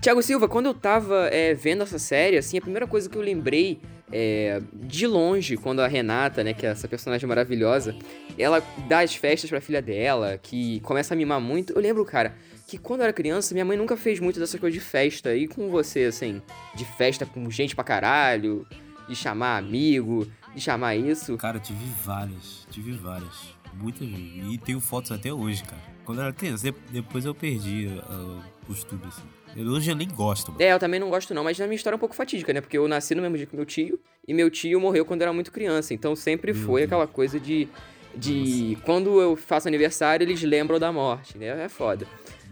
Tiago Silva, quando eu tava é, vendo essa série, assim, a primeira coisa que eu lembrei é, de longe, quando a Renata, né, que é essa personagem maravilhosa, ela dá as festas pra filha dela, que começa a mimar muito. Eu lembro, cara, que quando eu era criança, minha mãe nunca fez muito dessa coisa de festa. E com você, assim, de festa com gente pra caralho, de chamar amigo, de chamar isso. Cara, tive várias, tive várias. Muitas vezes. E tenho fotos até hoje, cara. Quando eu era criança, depois eu perdi uh, o costume, assim. Eu, hoje eu nem gosto. Mano. É, eu também não gosto não, mas na minha história é um pouco fatídica, né? Porque eu nasci no mesmo dia que meu tio, e meu tio morreu quando eu era muito criança. Então sempre meu foi Deus. aquela coisa de... De Nossa. quando eu faço aniversário, eles lembram da morte, né? É foda.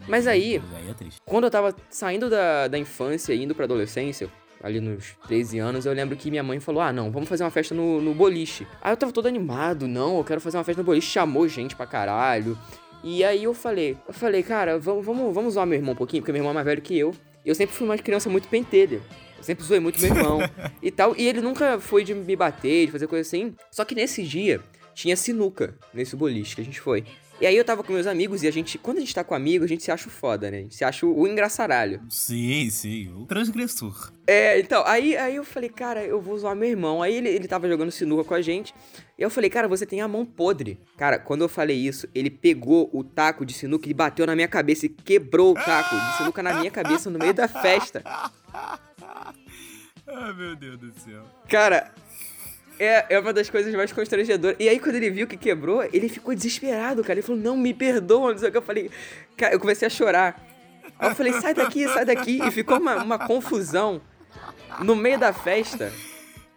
Mas aí, aí é quando eu tava saindo da, da infância e indo pra adolescência, ali nos 13 anos, eu lembro que minha mãe falou: Ah, não, vamos fazer uma festa no, no boliche. Aí eu tava todo animado, não, eu quero fazer uma festa no boliche, chamou gente pra caralho. E aí eu falei, eu falei, cara, vamos, vamos, vamos zoar meu irmão um pouquinho, porque meu irmão é mais velho que eu. Eu sempre fui uma criança muito pentelha. Eu sempre zoei muito meu irmão e tal. E ele nunca foi de me bater, de fazer coisa assim. Só que nesse dia tinha sinuca nesse boliche que a gente foi. E aí eu tava com meus amigos e a gente, quando a gente tá com amigos, a gente se acha foda, né? A gente se acha o, o engraçaralho. Sim, sim, o transgressor. É, então, aí, aí eu falei, cara, eu vou zoar meu irmão. Aí ele, ele tava jogando sinuca com a gente. E eu falei, cara, você tem a mão podre. Cara, quando eu falei isso, ele pegou o taco de sinuca e bateu na minha cabeça e quebrou o taco de sinuca na minha cabeça no meio da festa. Ai, meu Deus do céu. Cara, é, é uma das coisas mais constrangedoras. E aí, quando ele viu que quebrou, ele ficou desesperado, cara. Ele falou, não, me perdoa, não sei o que. Eu falei, cara, eu comecei a chorar. Aí eu falei, sai daqui, sai daqui. E ficou uma, uma confusão no meio da festa.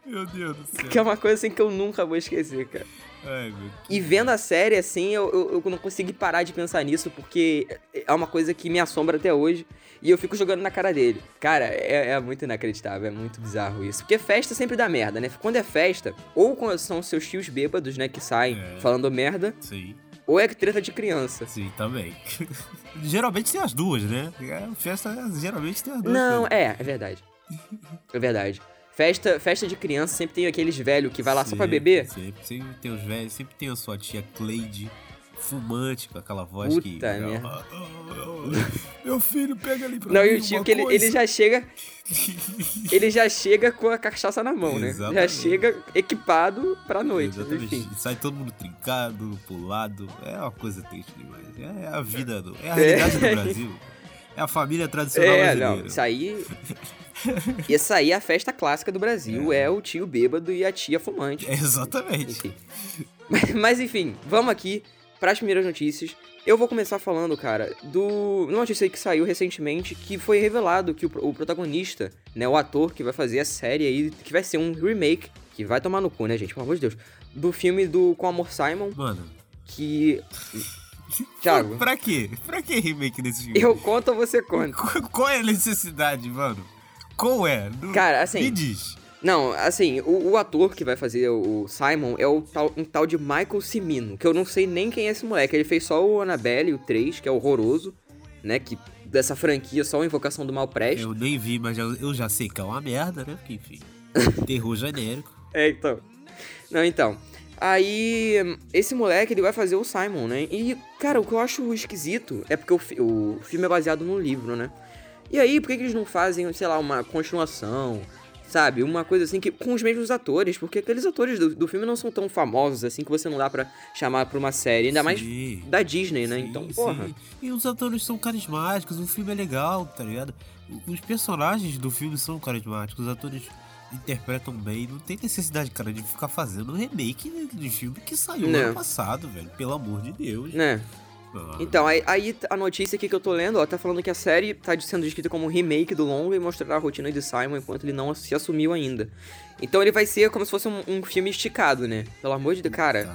Meu Deus do céu. Que é uma coisa assim que eu nunca vou esquecer, cara. Ai, e vendo a série, assim, eu, eu, eu, não consegui parar de pensar nisso, porque é uma coisa que me assombra até hoje. E eu fico jogando na cara dele. Cara, é, é muito inacreditável, é muito bizarro isso. Porque festa sempre dá merda, né? Quando é festa, ou quando são seus tios bêbados, né, que saem é. falando merda. Sim. Ou é treta de criança. Sim, também. geralmente tem as duas, né? É, festa geralmente tem as duas. Não, é, é verdade. É verdade. Festa, festa de criança sempre tem aqueles velhos que vai lá sempre, só pra beber. Sempre, sempre tem os velhos, sempre tem a sua tia Cleide fumante, com aquela voz Puta que. Né? Ah, ah, ah, meu filho, pega ali pra Não, e o tio que ele, ele já chega. ele já chega com a cachaça na mão, né? Já chega equipado pra noite. Exatamente. Enfim. Sai todo mundo trincado, pulado. É uma coisa triste demais. É a vida, do, é a realidade é. do Brasil. É a família tradicional é, brasileira. Não, isso aí. Essa aí é a festa clássica do Brasil, é, é o tio bêbado e a tia fumante. É exatamente. Enfim. Mas, mas, enfim, vamos aqui para as primeiras notícias. Eu vou começar falando, cara, do. Uma notícia que saiu recentemente que foi revelado que o, o, protagonista, né, o ator que vai fazer a série aí, que vai ser um remake, que vai tomar no cu, né, gente? Pelo amor de Deus. Do filme do Com Amor Simon. Mano. Que. Thiago. pra quê? Pra que remake desse filme? Eu conto ou você conta? Qual é a necessidade, mano? Qual é? Cara, assim. Me diz. Não, assim, o, o, ator que vai fazer o Simon é o tal, um tal de Michael Cimino, que eu não sei nem quem é esse moleque. Ele fez só o Annabelle, o 3, que é horroroso, né? Que dessa franquia só a Invocação do Mal Presta. Eu nem vi, mas eu já sei que é uma merda, né? Porque, enfim, terror genérico. É, então. Não, então. Aí, esse moleque, ele vai fazer o Simon, né? E, cara, o que eu acho esquisito é porque o, o filme é baseado num livro, né? E aí, por que, que eles não fazem, sei lá, uma continuação? Sabe? Uma coisa assim que com os mesmos atores, porque aqueles atores do, do filme não são tão famosos assim que você não dá para chamar pra uma série, ainda sim, mais da Disney, né? Sim, então, porra. Sim. E os atores são carismáticos, o filme é legal, tá ligado? Os personagens do filme são carismáticos, os atores interpretam bem, não tem necessidade, cara, de ficar fazendo um remake de filme que saiu não. ano passado, velho. Pelo amor de Deus. Né? Então, aí, aí, a notícia aqui que eu tô lendo, ó, tá falando que a série tá sendo descrita como um remake do longo e mostrará a rotina de Simon enquanto ele não se assumiu ainda. Então ele vai ser como se fosse um, um filme esticado, né? Pelo amor de Deus, cara.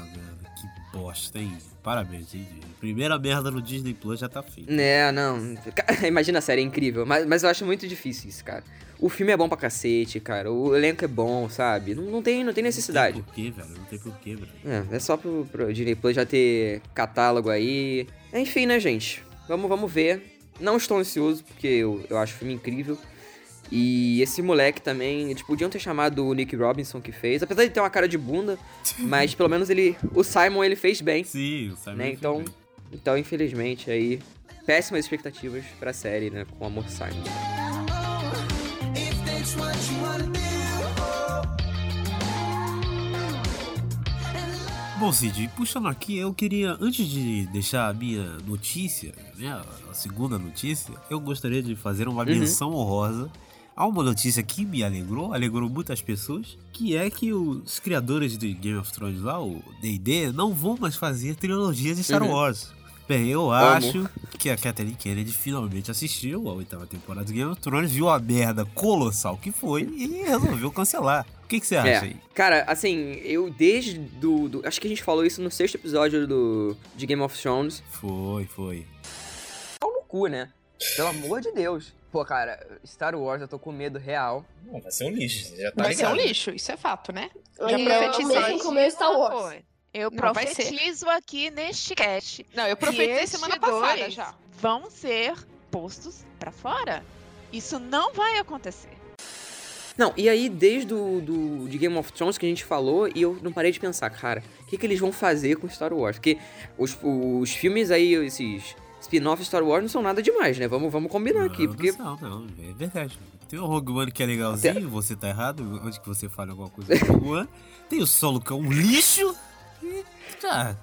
que bosta, hein? Parabéns, hein? Primeira merda no Disney Plus já tá feita. É, não. Imagina a série, é incrível. Mas, mas eu acho muito difícil isso, cara. O filme é bom pra cacete, cara. O elenco é bom, sabe? Não, não, tem, não tem necessidade. Não tem porquê, velho. Não tem porquê, velho. É, é só pro, pro Disney Plus já ter catálogo aí. Enfim, né, gente? Vamos, vamos ver. Não estou ansioso, porque eu, eu acho o filme incrível. E esse moleque também, eles podiam ter chamado o Nick Robinson que fez, apesar de ter uma cara de bunda, mas pelo menos ele, o Simon ele fez bem. Sim, o Simon. Né? Então, bem. então infelizmente aí péssimas expectativas para a série, né, com Amor Simon. Bom, Cid, puxando aqui, eu queria, antes de deixar a minha notícia, né, a segunda notícia, eu gostaria de fazer uma Uhum. menção honrosa a uma notícia que me alegrou, alegrou muitas pessoas, que é que os criadores de Game of Thrones lá, o D&D, não vão mais fazer trilogia de Star Uhum. Wars. Bem, eu acho que a Kathleen Kennedy finalmente assistiu a oitava temporada de Game of Thrones, viu a merda colossal que foi e resolveu cancelar. O que, que você acha É, aí? cara, assim, eu desde do, do- Acho que a gente falou isso no sexto episódio do, de Game of Thrones. Foi, foi. Pau no cu, né? Pelo amor de Deus. Pô, cara, Star Wars eu tô com medo real. Não, vai ser um lixo, já tá Vai ser ligado. um lixo, isso é fato, né? Eu Já profetizei. como é Star Wars. Foi. Eu Não, vai ser. profetizo aqui neste cast Não, eu profetizei semana passada já. vão ser postos pra fora. Isso não vai acontecer. Não, e aí, desde do, do, de Game of Thrones que a gente falou, e eu não parei de pensar, cara, o que, que eles vão fazer com Star Wars? Porque os, os filmes aí, esses spin-offs de Star Wars não são nada demais, né? Vamos, vamos combinar aqui, Não, porque. Não, não, é verdade. Tem o Rogue One que é legalzinho, você tá errado, antes que você fale alguma coisa do Rogue One. Tem o Solo que é um lixo. E tá,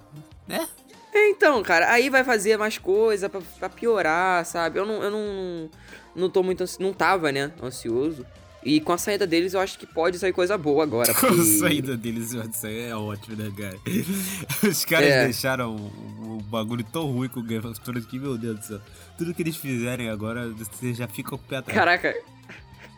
né? É, então, cara, aí vai fazer mais coisa pra, pra piorar, sabe? Eu não, eu não, não tô muito não tava, né, ansioso. E com a saída deles, eu acho que pode sair coisa boa agora. A Porque... saída deles isso aí é ótimo, né, cara? Os caras É. deixaram o, o bagulho tão ruim com o Game of Thrones que, meu Deus do céu. Tudo que eles fizerem agora, você já fica com o pé atrás. Caraca,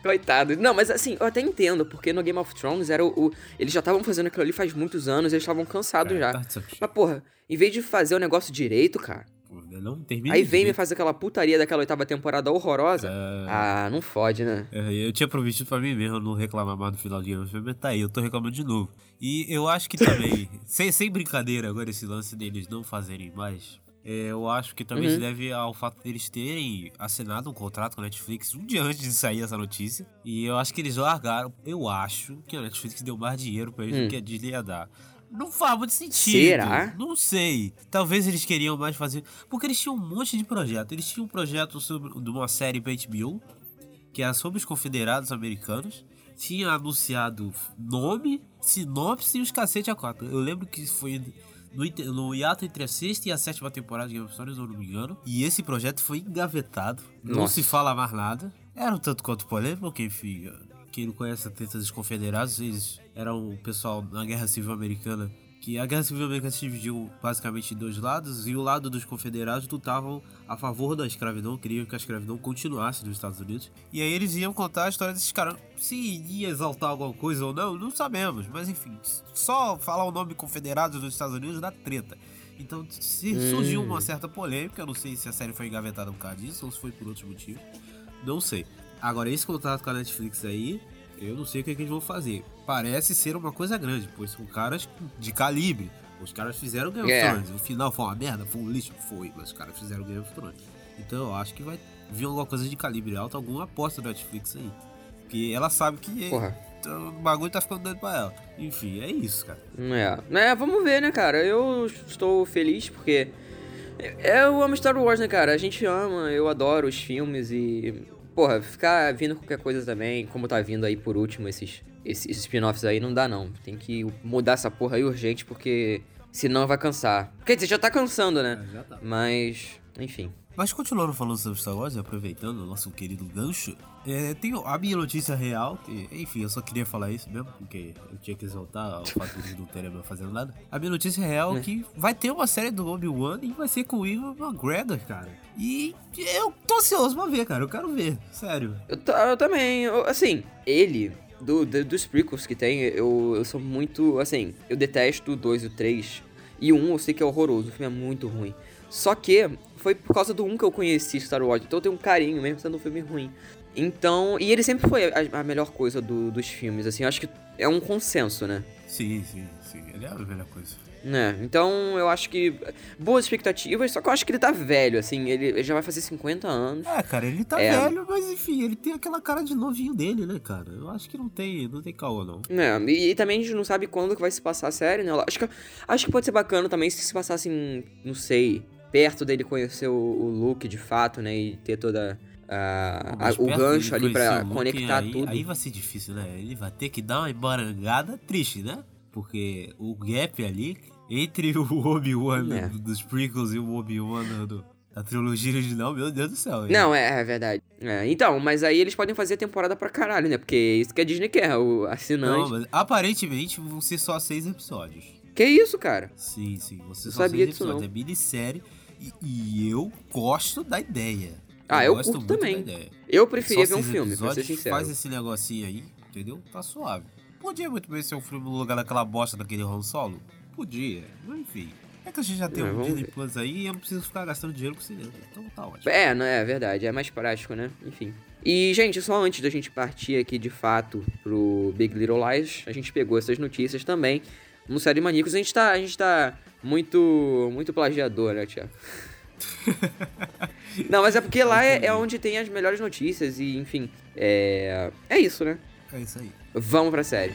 coitado. Não, mas assim, eu até entendo, porque no Game of Thrones era o. o- eles já estavam fazendo aquilo ali faz muitos anos, eles estavam cansados já. Tá. Mas, porra, em vez de fazer o negócio direito, cara, Pô, Não termina aí de vem e me faz aquela putaria daquela oitava temporada horrorosa. Ah, Ah, não fode, né? É, Eu tinha prometido pra mim mesmo não reclamar mais do final de Thrones, mas tá aí, eu tô reclamando de novo. E eu acho que também, sem, sem brincadeira agora, esse lance deles não fazerem mais, é, eu acho que também Uhum. se deve ao fato deles terem assinado um contrato com a Netflix um dia antes de sair essa notícia. E eu acho que eles largaram, eu acho que a Netflix deu mais dinheiro pra eles Hum. do que a Disney ia dar. Não faz muito sentido. Será? Não sei. Talvez eles queriam mais fazer. Porque eles tinham um monte de projeto. Eles tinham um projeto sobre, de uma série pra HBO, que era sobre os confederados americanos. Tinha anunciado nome, sinopse e os cacete a quatro. Eu lembro que foi no, no hiato entre a sexta e a sétima temporada de Game of Thrones, se eu não me engano. E esse projeto foi engavetado. Não Nossa. se fala mais nada. Era um tanto quanto polêmico, porque, enfim, quem não conhece a treta dos confederados, eles eram o pessoal na Guerra Civil Americana. Que a Guerra Civil Americana se dividiu basicamente em dois lados, e o lado dos confederados lutavam a favor da escravidão, queriam que a escravidão continuasse nos Estados Unidos. E aí eles iam contar a história desses caras. Se ia exaltar alguma coisa ou não, não sabemos, mas enfim, só falar o nome confederados dos Estados Unidos dá treta. Então, se Hum. surgiu uma certa polêmica, eu não sei se a série foi engavetada por causa disso ou se foi por outros motivos. Não sei. Agora, esse contrato com a Netflix aí, eu não sei o que, é que eles vão fazer. Parece ser uma coisa grande, pois são caras de calibre. Os caras fizeram Game of É. Thrones. O final foi uma merda, foi um lixo, foi, mas os caras fizeram Game of Thrones. Então eu acho que vai vir alguma coisa de calibre alto, alguma aposta da Netflix aí. Porque ela sabe que Porra. o bagulho tá ficando doido pra ela. Enfim, é isso, cara. É. é, vamos ver, né, cara? Eu estou feliz porque. Eu amo Star Wars, né, cara? A gente ama, eu adoro os filmes e. Porra, ficar vindo qualquer coisa também, como tá vindo aí por último esses, esses, spin-offs aí, não dá não. Tem que mudar essa porra aí urgente porque senão vai cansar. Quer dizer, já tá cansando, né? Já tá. Mas, enfim. Mas continuando falando sobre Star Wars, aproveitando o nosso querido gancho, é, tem a minha notícia real, que, enfim, eu só queria falar isso mesmo, porque eu tinha que exaltar ao fato de não terem fazendo nada. A minha notícia real é que vai ter uma série do Obi-Wan e vai ser com o Ivan McGregor, cara. E eu tô ansioso pra ver, cara, eu quero ver, sério. Eu, eu também, eu- assim, ele, do, do- dos prequels que tem, eu, eu sou muito, assim, eu detesto o 2 e o 3. E o 1 eu sei que é horroroso, o filme é muito ruim. Só que foi por causa do 1 que eu conheci Star Wars, então eu tenho um carinho, mesmo sendo um filme ruim. Então, e ele sempre foi a, a melhor coisa do- dos filmes, assim, eu acho que é um consenso, né? Sim, sim, sim, ele é a melhor coisa. Né? Então, eu acho que boas expectativas, só que eu acho que ele tá velho, assim, ele, ele já vai fazer 50 anos. É, cara, ele tá É. velho, mas enfim, ele tem aquela cara de novinho dele, né, cara? Eu acho que não tem, não tem caô, não. É, e, e também a gente não sabe quando que vai se passar a série, né? Acho que, acho que pode ser bacana também se se passasse, em, não sei, perto dele conhecer o, o Luke de fato, né? E ter toda a- a- o gancho ali Luke, conectar aí, tudo. Aí vai ser difícil, né? Ele vai ter que dar uma embarangada triste, né? Porque o gap ali entre o Obi-Wan É. do- dos prequels e o Obi-Wan do- da trilogia original, meu Deus do céu. Não, é, é verdade. É, então, mas aí eles podem fazer temporada pra caralho, né? Porque é isso que a Disney quer, o Não, assinante. mas aparentemente vão ser só seis episódios. Que isso, cara? Sim, sim. Não só sabia seis disso, episódios. não. É minissérie. E, e eu gosto da ideia. Ah, eu gosto curto também. Eu preferia ver um filme, pra ser sincero. Faz esse negocinho aí, entendeu? Tá suave. Podia muito bem ser um filme no lugar daquela bosta daquele Han Solo? Podia, mas enfim. É que a gente já tem É, um Disney. Plus aí e eu não preciso ficar gastando dinheiro com cinema. Então tá ótimo. É, não é verdade, é mais prático, né? Enfim. E, gente, só antes da gente partir aqui de fato pro Big Little Lies, a gente pegou essas notícias também no Série Maníacos. A gente tá, a gente tá muito, muito plagiador, né, Tiago? não, mas é porque lá é, é onde tem as melhores notícias e, enfim, é, é isso, né? É isso aí. Vamos pra série.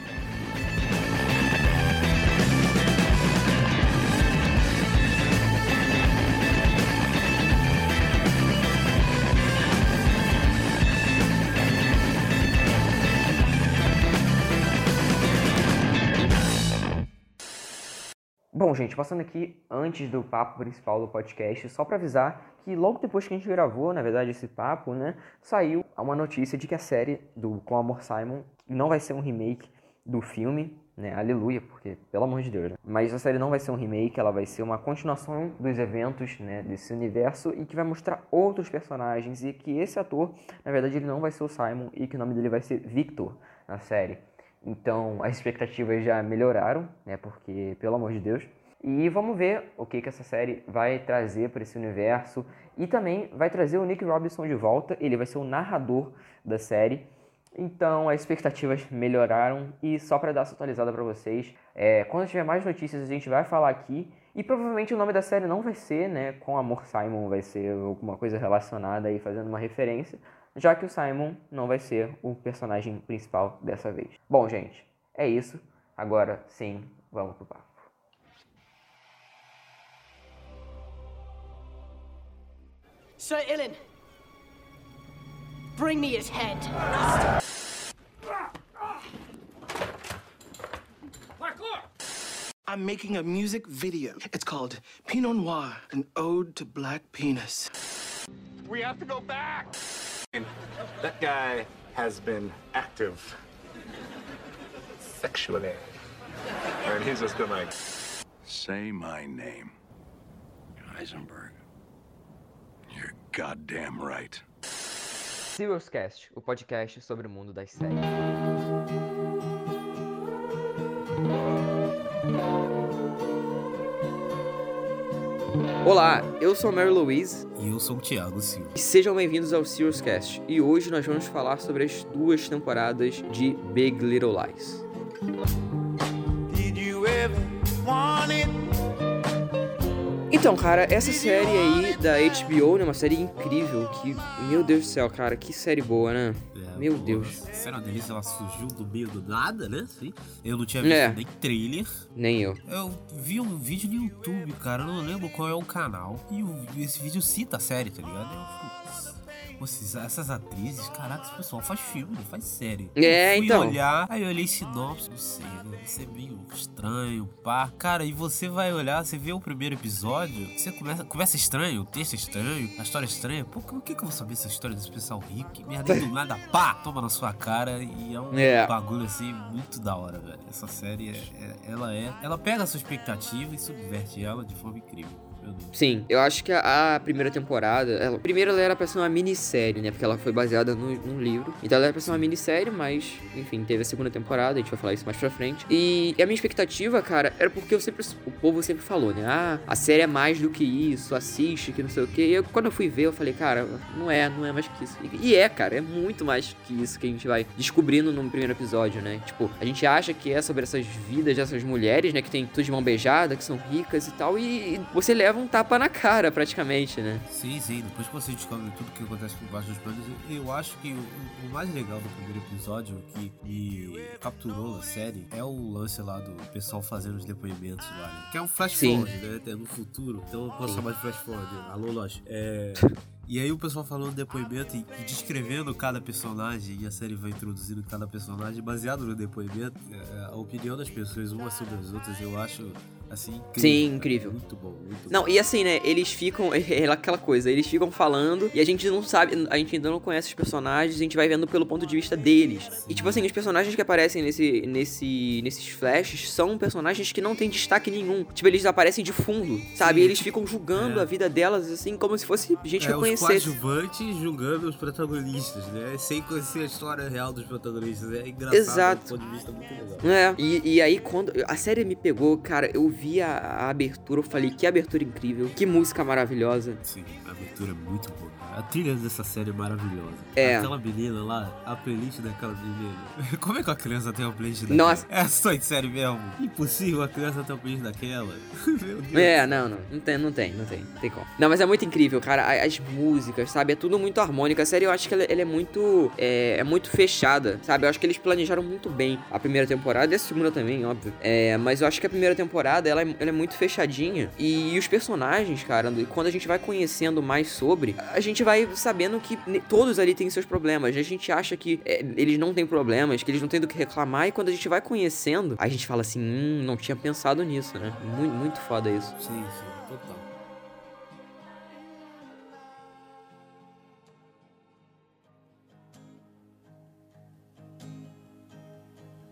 Bom, gente, passando aqui antes do papo principal do podcast, só pra avisar que logo depois que a gente gravou, na verdade, esse papo, né, saiu uma notícia de que a série do Com Amor Simon não vai ser um remake do filme, né, aleluia, porque, pelo amor de Deus, né? Mas a série não vai ser um remake, ela vai ser uma continuação dos eventos, né, desse universo e que vai mostrar outros personagens e que esse ator, na verdade, ele não vai ser o Simon e que o nome dele vai ser Victor na série. Então as expectativas já melhoraram, né? Porque, pelo amor de Deus. E vamos ver o que, que essa série vai trazer para esse universo. E também vai trazer o Nick Robinson de volta. Ele vai ser o narrador da série. Então as expectativas melhoraram. E só para dar essa atualizada para vocês, é, quando tiver mais notícias a gente vai falar aqui. E provavelmente o nome da série não vai ser, né? Com Amor Simon, vai ser alguma coisa relacionada aí, fazendo uma referência já que o Simon não vai ser o personagem principal dessa vez. Bom, gente, é isso. Agora sim, vamos pro papo. Sir Ilan, bring me his head. I'm making a music video. It's called Pinot Noir, an ode to black penis. We have to go back. That guy has been active sexually. And he's just been like, Say my name. Heisenberg. You're goddamn right. Serious Cast, o podcast sobre o mundo das séries. Olá, eu sou a Mary Louise E eu sou o Thiago Silva. e sejam bem-vindos ao Serious Cast. E hoje nós vamos falar sobre as duas temporadas de Big Little Lies. Did you ever want it? Então, cara, essa série aí da HBO, né, uma série incrível que, meu Deus do céu, cara, que série boa, né? É, Meu pô, Deus. Sério, uma delícia, ela surgiu do meio do nada, né? Sim. Eu não tinha visto É. nem trailer. Nem eu. Eu vi um vídeo no YouTube, cara, eu não lembro qual é o canal. E esse vídeo cita a série, tá ligado? Eu, putz, esses- essas atrizes, caraca, esse pessoal faz filme, não faz série. É, eu fui então. olhar, aí eu olhei sinopse, não sei, né? Vai ser meio estranho, pá. Cara, e você vai olhar, você vê o primeiro episódio, você começa, começa estranho, o texto é estranho, a história é estranha. Pô, por que, que eu vou saber essa história desse pessoal rico? Que merda, do nada, pá, toma na sua cara. E é um É. bagulho assim muito da hora, velho. Essa série, é, é- ela é. Ela pega a sua expectativa e subverte ela de forma incrível. Sim, eu acho que a, a primeira temporada, ela, primeiro ela era pra ser uma minissérie, né? Porque ela foi baseada no, num livro. Então ela era pra ser uma minissérie, mas, enfim, teve a segunda temporada, a gente vai falar isso mais pra frente. E, a minha expectativa, cara, era porque eu sempre, o povo sempre falou, né? Ah, a série é mais do que isso, assiste, que não sei o quê. E eu, quando eu fui ver, eu falei, cara, não é, não é mais que isso. E, e é, cara, é muito mais que isso que a gente vai descobrindo no primeiro episódio, né? Tipo, a gente acha que é sobre essas vidas dessas mulheres, né? Que tem tudo de mão beijada, que são ricas e tal. E, e você leva um tapa na cara, praticamente, né? Sim, sim, depois que você descobre tudo que acontece por baixo dos panos, eu acho que o, o mais legal do primeiro episódio que me capturou na série é o lance lá do pessoal fazendo os depoimentos lá, né? Que é um flash Sim. forward, né? É no futuro. Então eu posso Sim. chamar de flash forward. Alô, Lost. É. E aí o pessoal falando depoimento e, e descrevendo cada personagem, e a série vai introduzindo cada personagem baseado no depoimento, é, a opinião das pessoas umas sobre as outras, eu acho assim incrível. Sim, incrível. Muito bom, muito Não, bom. e assim, né, eles ficam. É aquela coisa, eles ficam falando e a gente não sabe, a gente ainda não conhece os personagens, a gente vai vendo pelo ponto de vista deles. E tipo assim, os personagens que aparecem nesse, nesse, nesses flashes são personagens que não têm destaque nenhum. Tipo, eles aparecem de fundo, sabe? Sim, E eles ficam julgando é. a vida delas, assim, como se fosse gente que É, os conhecesse. coadjuvantes julgando os protagonistas, né? Sem conhecer a história real dos protagonistas. É engraçado, Exato. do ponto de vista muito legal. É, e, e aí quando a série me pegou, cara, eu vi a, a abertura, eu falei, que abertura incrível, que música maravilhosa. Sim, a abertura é muito boa. A trilha dessa série é maravilhosa. É. Aquela menina lá, a playlist daquela menina. Como é que a criança tem uma playlist daquela? Nossa. É só de série mesmo. Impossível a criança ter uma playlist daquela. Meu Deus. É, não, não, não tem, não tem, não tem, não tem como. Não, mas é muito incrível, cara, a- as músicas, sabe, é tudo muito harmônico. A série eu acho que ela, ela é muito, é, é muito fechada, sabe, eu acho que eles planejaram muito bem a primeira temporada e a segunda também, óbvio. É, mas eu acho que a primeira temporada, ela é, ela é muito fechadinha e, os personagens, cara, quando a gente vai conhecendo mais sobre, a gente vai sabendo que todos ali têm seus problemas. A gente acha que é, eles não têm problemas, que eles não têm do que reclamar e quando a gente vai conhecendo, a gente fala assim, hum, não tinha pensado nisso, né? Muito, muito foda isso. Sim, sim,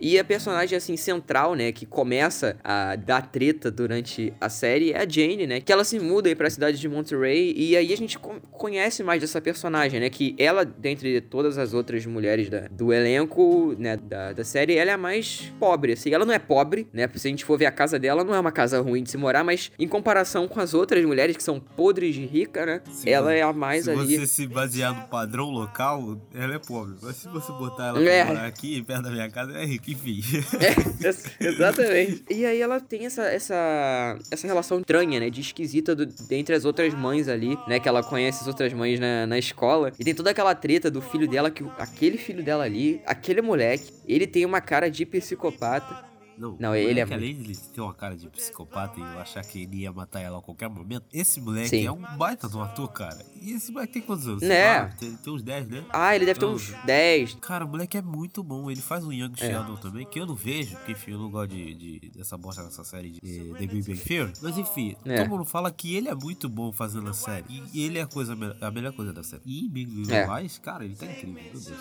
E a personagem, assim, central, né, que começa a dar treta durante a série é a Jane, né? Que ela se muda aí pra cidade de Monterey e aí a gente co- conhece mais dessa personagem, né? Que ela, dentre todas as outras mulheres da- do elenco, né, da, da série, ela é a mais pobre, assim. Ela não é pobre, né? Se a gente for ver a casa dela, não é uma casa ruim de se morar, mas em comparação com as outras mulheres que são podres de rica, né? Se ela é a mais se ali... você se basear no padrão local, ela é pobre. Mas se você botar ela É. pra morar aqui, perto da minha casa, ela é rica, enfim. É, ex- exatamente. E aí ela tem essa, essa, essa relação estranha, né? De esquisita do, dentre as outras mães ali, né? Que ela conhece as outras mães na, na escola. E tem toda aquela treta do filho dela, que aquele filho dela ali, aquele moleque, ele tem uma cara de psicopata. Não, Não, ele é moleque, além de ter uma cara de psicopata e eu achar que ele ia matar ela a qualquer momento, esse moleque Sim. é um baita de um ator, cara. E esse moleque tem quantos anos? Né? Tem, tem uns 10, né? Ah, ele deve ter Não. uns 10. Cara, o moleque é muito bom. Ele faz o Young É. Sheldon também, que eu não vejo, porque enfim, eu não gosto de, de- dessa bosta dessa série de The Big Bang Theory. Mas enfim, É. todo mundo fala que ele é muito bom fazendo a série. E ele é a, coisa, a melhor coisa da série. E Big Little É. Lies, cara, ele tá incrível.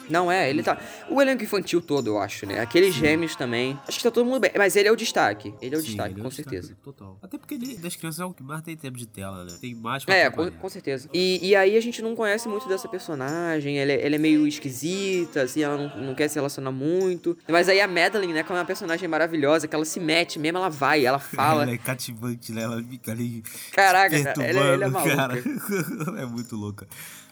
Não é, ele tá. O elenco infantil todo, eu acho, né? Aqueles gêmeos também. Acho que tá todo mundo bem. Mas ele é o destaque. Ele é o Sim, destaque, é com o destaque certeza. Total. Até porque ele, das crianças é o que mais tem tempo de tela, né? Tem mais pra É, com, com certeza. E, e aí a gente não conhece muito dessa personagem, ela é, ela é meio esquisita, assim, ela não, não quer se relacionar muito. Mas aí a Madeline, né, que é uma personagem maravilhosa, que ela se mete mesmo, ela vai, ela fala. Ela é cativante, né? Ela fica ali. Caraca, cara, ela, ela é maluca. cara. ela é muito louca.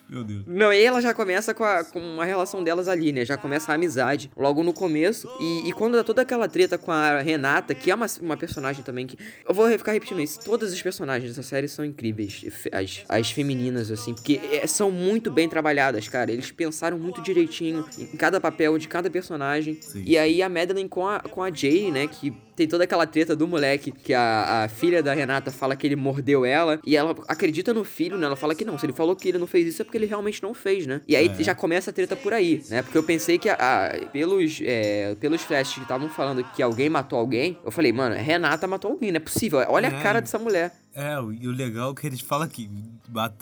Meu Deus. Não, e ela já começa com a, com a relação delas ali, né? Já começa a amizade logo no começo. E, e quando dá toda aquela treta com a Renata, que é uma, uma personagem também que. Eu vou ficar repetindo isso. Todas as personagens dessa série são incríveis. As, as femininas, assim. Porque é, são muito bem trabalhadas, cara. Eles pensaram muito direitinho em cada papel de cada personagem. Sim. E aí a Madeline com a, com a Jane, né? Que tem toda aquela treta do moleque que a, a filha da Renata fala que ele mordeu ela e ela acredita no filho, né? Ela fala que não, se ele falou que ele não fez isso é porque ele realmente não fez, né? E aí É. já começa a treta por aí, né? Porque eu pensei que a, a- pelos, é, pelos flashes que estavam falando que alguém matou alguém, eu falei, mano, Renata matou alguém, não é possível. Olha a É. cara dessa mulher. É, e o legal é que eles falam que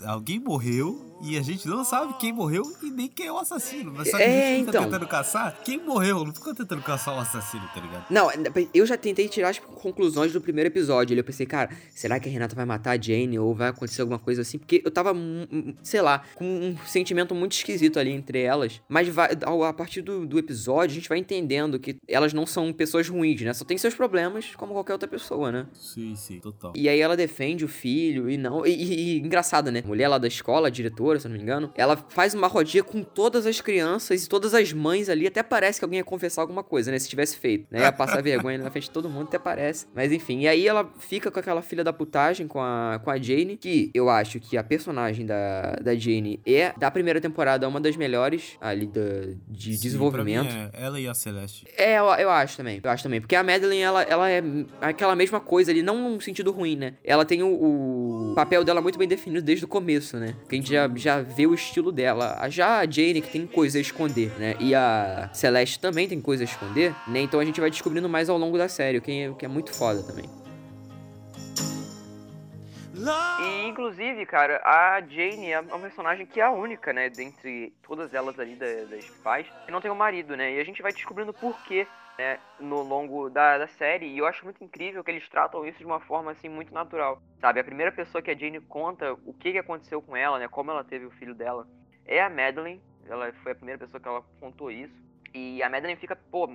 alguém morreu e a gente não sabe quem morreu e nem quem é o assassino. Mas só que É, a gente fica então. tentando caçar quem morreu, não fica tentando caçar o assassino, tá ligado? Não, eu já tentei tirar as conclusões do primeiro episódio. Eu pensei, cara, será que a Renata vai matar a Jane ou vai acontecer alguma coisa assim? Porque eu tava, sei lá, com um sentimento muito esquisito ali entre elas. Mas vai- a partir do, do episódio, a gente vai entendendo que elas não são pessoas ruins, né? Só tem seus problemas, como qualquer outra pessoa, né? Sim, sim, total. E aí ela defende o filho e não. E, e- e engraçado, né? A mulher lá da escola, diretora, se eu não me engano, ela faz uma rodinha com todas as crianças e todas as mães ali. Até parece que alguém ia confessar alguma coisa, né? Se tivesse feito. Né? Ia passar vergonha na frente de todo mundo, até parece. Mas enfim, e aí ela fica com aquela filha da putagem com a, com a Jane, que eu acho que a personagem da, da Jane é, da primeira temporada, uma das melhores ali da, de Sim, desenvolvimento. é ela e a Celeste. É, eu, eu acho também. Eu acho também. Porque a Madeline, ela, ela é aquela mesma coisa ali, não num sentido ruim, né? Ela tem o, o papel dela muito bem definido desde o começo, né? Que a gente já, já vê o estilo dela. Já a Jane, que tem coisa a esconder, né? E a Celeste também tem coisa a esconder, né? Então a gente vai descobrindo mais ao longo da série, o que é, o que é muito foda também. E, inclusive, cara, a Jane é uma personagem que é a única, né, dentre todas elas ali da- das pais, que não tem um marido, né? E a gente vai descobrindo por quê, né, no longo da, da série. E eu acho muito incrível que eles tratam isso de uma forma, assim, muito natural. Sabe, a primeira pessoa que a Jane conta o que, que aconteceu com ela, né, como ela teve o filho dela, é a Madeline. Ela foi a primeira pessoa que ela contou isso. E a Madeline fica, pô,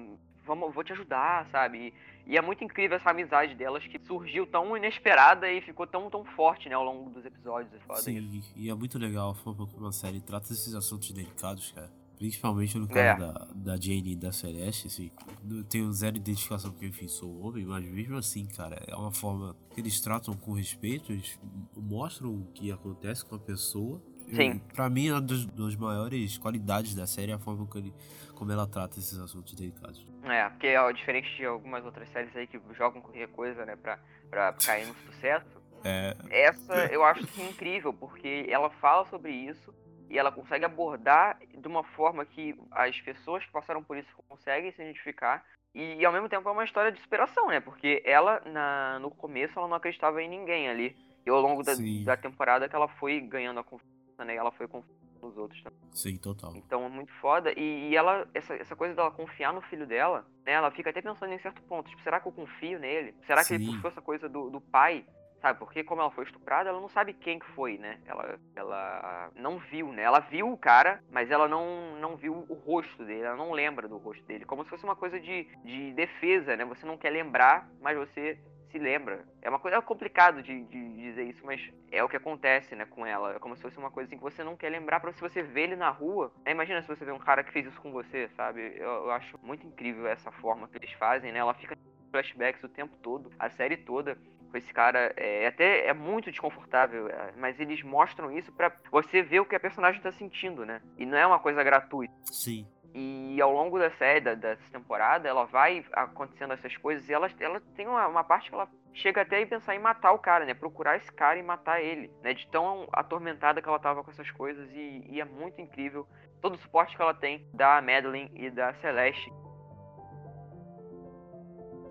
vamos, vou te ajudar, sabe? E é muito incrível essa amizade delas que surgiu tão inesperada e ficou tão, tão forte, né, ao longo dos episódios. É foda isso. Sim, e é muito legal a forma como a série trata esses assuntos delicados, cara. Principalmente no É. caso da, da Jane e da Celeste, assim. Eu tenho zero identificação porque, enfim, sou homem, mas mesmo assim, cara, é uma forma que eles tratam com respeito, eles mostram o que acontece com a pessoa. Sim. Pra mim, uma das, das maiores qualidades da série é a forma como, ele, como ela trata esses assuntos delicados. É, porque ó, diferente de algumas outras séries aí que jogam qualquer coisa, né, pra, pra cair no sucesso, É, essa eu acho que é incrível, porque ela fala sobre isso e ela consegue abordar de uma forma que as pessoas que passaram por isso conseguem se identificar. E, ao mesmo tempo é uma história de superação, né? Porque ela, na, no começo, ela não acreditava em ninguém ali. E ao longo da, da temporada que ela foi ganhando a confiança, né? E ela foi confiando nos outros também. sim, total. Então é muito foda. E, e ela, essa, essa coisa dela confiar no filho dela, né? Ela fica até pensando em certo ponto. Tipo, será que eu confio nele? Será que ele Sim. puxou essa coisa do, do pai? Sabe? Porque como ela foi estuprada, ela não sabe quem que foi, né? Ela, ela não viu, né? Ela viu o cara, mas ela não, não viu o rosto dele. Ela não lembra do rosto dele. Como se fosse uma coisa de, de defesa, né? Você não quer lembrar, mas você se lembra. É uma coisa é complicado de, de dizer isso, mas é o que acontece, né, com ela. É como se fosse uma coisa assim que você não quer lembrar pra se você vê ele na rua. né, imagina se você vê um cara que fez isso com você, sabe? Eu, eu acho muito incrível essa forma que eles fazem, né? Ela fica flashbacks o tempo todo, a série toda. Com esse cara, é até é muito desconfortável, é, mas eles mostram isso pra você ver o que a personagem tá sentindo, né? E não é uma coisa gratuita. Sim. E ao longo da série, da, dessa temporada, ela vai acontecendo essas coisas e ela, ela tem uma, uma parte que ela chega até a pensar em matar o cara, né? Procurar esse cara e matar ele, né? De tão atormentada que ela tava com essas coisas e, e é muito incrível todo o suporte que ela tem da Madeline e da Celeste.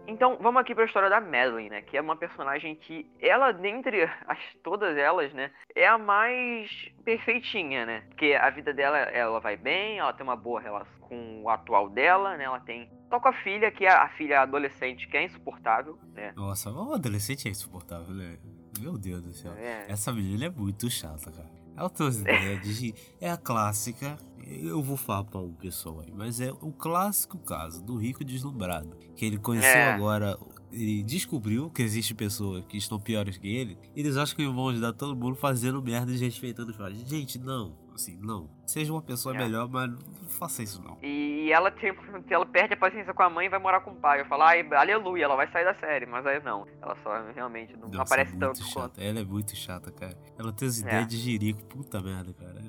Então, vamos aqui pra história da Madeline, né? Que é uma personagem que, ela, dentre as, todas elas, né? É a mais perfeitinha, né? Porque a vida dela, ela vai bem, ela tem uma boa relação com o atual dela, né? Ela tem... Só com a filha, que é a filha adolescente, que é insuportável, né? Nossa, o adolescente é insuportável, né? Meu Deus do céu. É. Essa menina é muito chata, cara. Ela umas ideias de. É a clássica. Eu vou falar pra um pessoal aí, mas é o clássico caso do rico deslumbrado. Que ele conheceu É. agora. Ele descobriu que existe pessoas que estão piores que ele. E eles acham que vão ajudar todo mundo fazendo merda e respeitando os pais. Gente, não. Assim, não. Seja uma pessoa É. melhor, mas não faça isso não. E ela, tipo, ela perde a paciência com a mãe e vai morar com o pai. Eu falo, ai, aleluia, ela vai sair da série. Mas aí não. Ela só realmente não, Nossa, aparece é tanto muito quanto. chata. Ela é muito chata, cara. Ela tem as É. ideias de jirico. Puta merda, cara.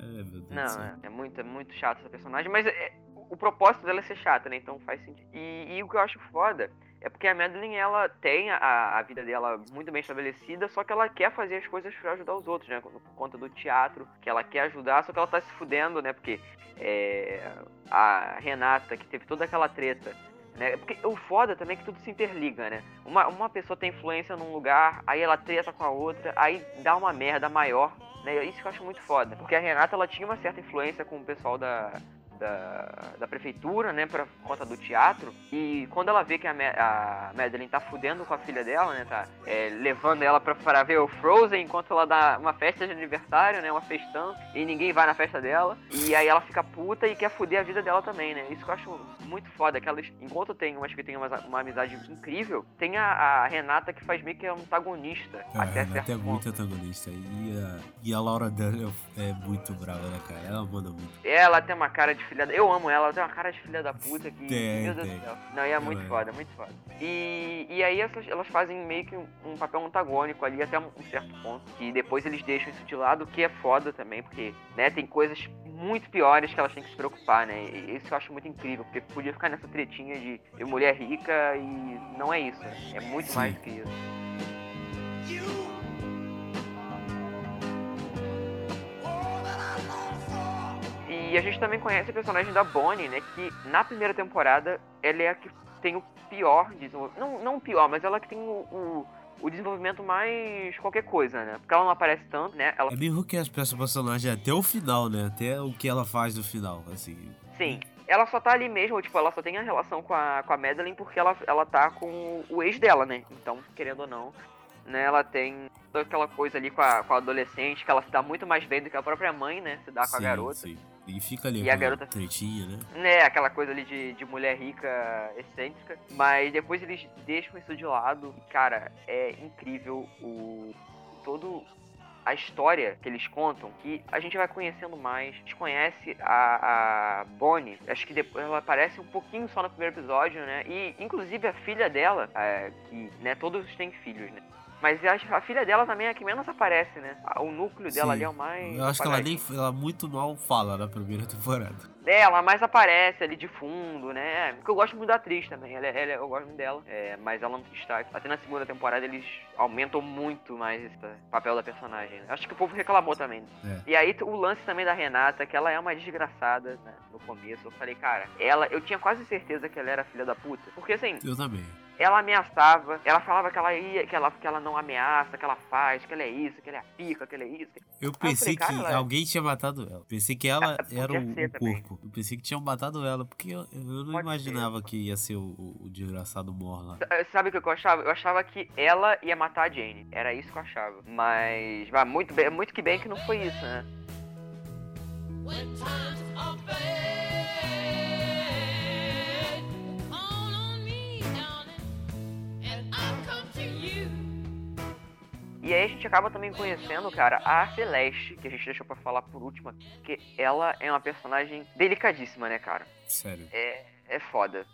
É, Não, é, é muito, é muito chato essa personagem, mas é- o propósito dela é ser chata, né? Então faz sentido. E, e o que eu acho foda é porque a Madeline, ela tem a, a vida dela muito bem estabelecida, só que ela quer fazer as coisas pra ajudar os outros, né? Por conta do teatro, que ela quer ajudar, só que ela tá se fudendo, né? Porque é, a Renata, que teve toda aquela treta, né? Porque o foda também é que tudo se interliga, né? Uma, uma pessoa tem influência num lugar, aí ela treta com a outra, aí dá uma merda maior, né? Isso que eu acho muito foda. Porque a Renata, ela tinha uma certa influência com o pessoal da, da, da prefeitura, né, por conta do teatro. E quando ela vê que a, Ma- a Madeline tá fudendo com a filha dela, né, tá é, levando ela pra, pra ver o Frozen enquanto ela dá uma festa de aniversário, né, uma festança, e ninguém vai na festa dela. E aí ela fica puta e quer fuder a vida dela também, né. Isso que eu acho muito foda, que elas, enquanto tem umas que tem uma, uma amizade incrível, tem a, a Renata que faz meio que antagonista, A até Renata certo é ponto. muito antagonista. E a, e a Laura Dern é muito brava, né, cara? Ela manda muito. Ela tem uma cara de filha da... Eu amo ela, ela tem uma cara de filha da puta que... Tem, Meu Deus tem. do céu. Não, e é muito é. foda, muito foda. E, e aí essas, elas fazem meio que um, um papel antagônico ali até um, certo ponto. E depois eles deixam isso de lado, o que é foda também, porque, né, tem coisas muito piores que elas têm que se preocupar, né? E isso eu acho muito incrível, porque podia ficar nessa tretinha de eu mulher rica e não é isso. né? É muito Sim. mais do que isso. All E a gente também conhece a personagem da Bonnie, né? Que na primeira temporada ela é a que tem o pior desenvolvimento. Não, não o pior, mas ela que tem o, o, o desenvolvimento mais qualquer coisa, né? Porque ela não aparece tanto, né? Ela... É meio que essa personagem até o final, né? Até o que ela faz no final, assim. Sim. Ela só tá ali mesmo, tipo, ela só tem a relação com a, com a Madeline porque ela, ela tá com o ex dela, né? Então, querendo ou não, né? Ela tem toda aquela coisa ali com a, com a adolescente, que ela se dá muito mais bem do que a própria mãe, né? Se dá com sim, a garota. Sim. E fica ali e a garota tretinha, né? Né, aquela coisa ali de, de mulher rica, excêntrica. Mas depois eles deixam isso de lado. Cara, é incrível o todo a história que eles contam, que a gente vai conhecendo mais. A gente conhece a, a Bonnie, acho que depois ela aparece um pouquinho só no primeiro episódio, né? E inclusive a filha dela, é, que né, todos têm filhos, né? Mas a, a, filha dela também é a que menos aparece, né? O núcleo dela Sim. ali é o mais. Eu acho que ela nem ela muito mal fala na primeira temporada. É, ela mais aparece ali de fundo, né? Porque eu gosto muito da atriz também. Ela, ela eu gosto muito dela. É, mas ela não está. Até na segunda temporada eles aumentam muito mais esse papel da personagem. Acho que o povo reclamou também. É. E aí o lance também da Renata, que ela é uma desgraçada né, no começo. Eu falei, cara, ela. Eu tinha quase certeza que ela era filha da puta. Porque assim. Eu também ela ameaçava, ela falava que ela ia, que ela, que ela não ameaça, que ela faz, que ela é isso, que ela é a pica, que ela é isso. Eu pensei falei, que cara, alguém tinha matado ela. Pensei que ela Ah, era o, ser também. corpo. Eu pensei que tinham matado ela, porque eu, eu não Pode imaginava que ia ser o, o, o desgraçado mor lá. Sabe o que eu achava? Eu achava que ela ia matar a Jane. Era isso que eu achava. Mas, vai, muito, bem, muito que bem que não foi isso, né? E aí a gente acaba também conhecendo, cara, a Celeste, que a gente deixou pra falar por último, porque ela é uma personagem delicadíssima, né, cara? Sério. É, é foda.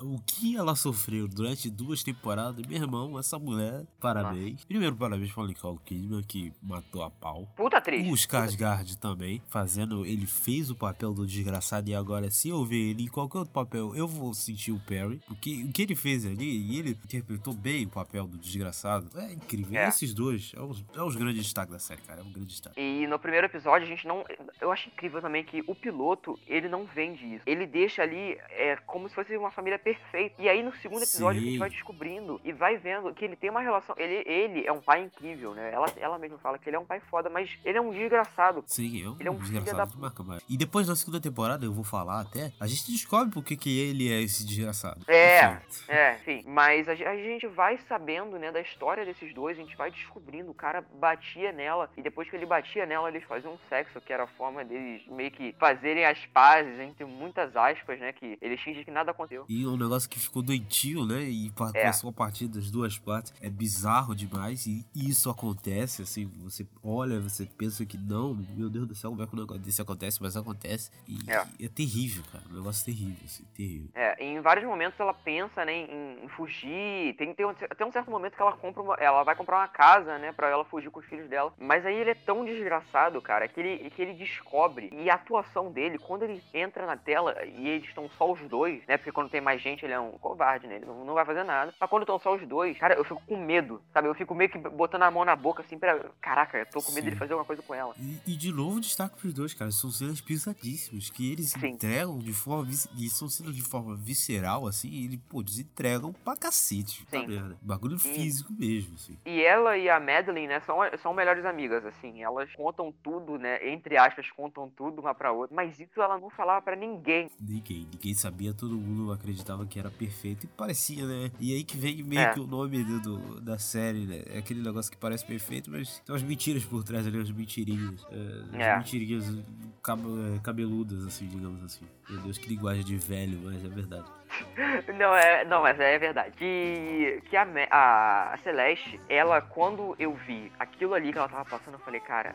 O que ela sofreu durante duas temporadas, meu irmão, essa mulher, parabéns. Primeiro, parabéns pra Nicole Kidman, que matou a pau. Puta atriz. O Skarsgård também, fazendo, ele fez o papel do desgraçado e agora se eu ver ele em qualquer outro papel, eu vou sentir o Perry, porque o que ele fez ali, e ele interpretou bem o papel do desgraçado, é incrível. É. Esses dois, é os, é os grandes destaques da série, cara, é um grande destaque. E no primeiro episódio a gente não. Eu acho incrível também que o piloto, ele não vende isso. Ele deixa ali é, como se fosse uma família perfeita. E aí no segundo episódio a Sim. gente vai descobrindo e vai vendo que ele tem uma relação. Ele, ele é um pai incrível, né? Ela, ela mesma fala que ele é um pai foda, mas ele é um desgraçado. Sim, um, Ele é um desgraçado da marca mais. E depois da segunda temporada, eu vou falar até, a gente descobre por que que ele é esse desgraçado. É, Enfim. é, sim. Mas a, ge- a gente vai sabendo, né, da história desses dois, a gente vai descobrindo. O cara batia nela, e depois que ele batia nela, eles faziam sexo, que era a forma deles meio que fazerem as pazes, entre muitas aspas, né? Que eles fingem que nada aconteceu. E um negócio que ficou doentio, né? E pa- É. passou a partir das duas partes. É bizarro demais. E isso acontece, assim. Você olha, você pensa que não, meu Deus do céu, como é que um negócio desse acontece? Mas acontece. E É. é, terrível, cara. Um negócio terrível, assim. Terrível. É, em vários momentos ela pensa, né, em, em fugir. Tem, tem um- até um certo momento que ela compra uma, ela vai comprar uma casa, né, pra ela fugir com os filhos dela. Mas aí ele é tão desgraçado, cara, que ele, que ele descobre. E a atuação dele, quando ele entra na tela e eles estão só os dois, né, porque quando tem mais gente ele é um covarde, né, ele não, não vai fazer nada. Mas quando estão só os dois, cara, eu fico com medo, sabe? Eu fico meio que botando a mão na boca assim pra. Caraca, eu tô com medo Sim. dele fazer alguma coisa com ela. E, e de novo, destaque pros dois, cara. São cenas pesadíssimas. Que eles Sim. entregam de forma. E são cenas de forma visceral, assim. E ele, pô, eles entregam pra cacete. Tá merda. Bagulho físico mesmo, assim. E ela e a Madeline, né, são, são melhores amigas, assim. Elas contam tudo, né? Entre aspas, contam tudo uma pra outra. Mas isso ela não falava pra ninguém. Ninguém, ninguém sabia, todo mundo acreditava que era perfeito e parecia, né? E aí que vem meio É. que o nome do, da série, né? É aquele negócio que parece perfeito, mas tem umas mentiras por trás ali, umas mentirinhas. É, É. As mentirinhas é, cabeludas, assim, digamos assim. Meu Deus, que linguagem de velho, mas é verdade. Não, é, não, mas é verdade. Que, que a, a Celeste, ela, quando eu vi aquilo ali que ela tava passando, eu falei, cara,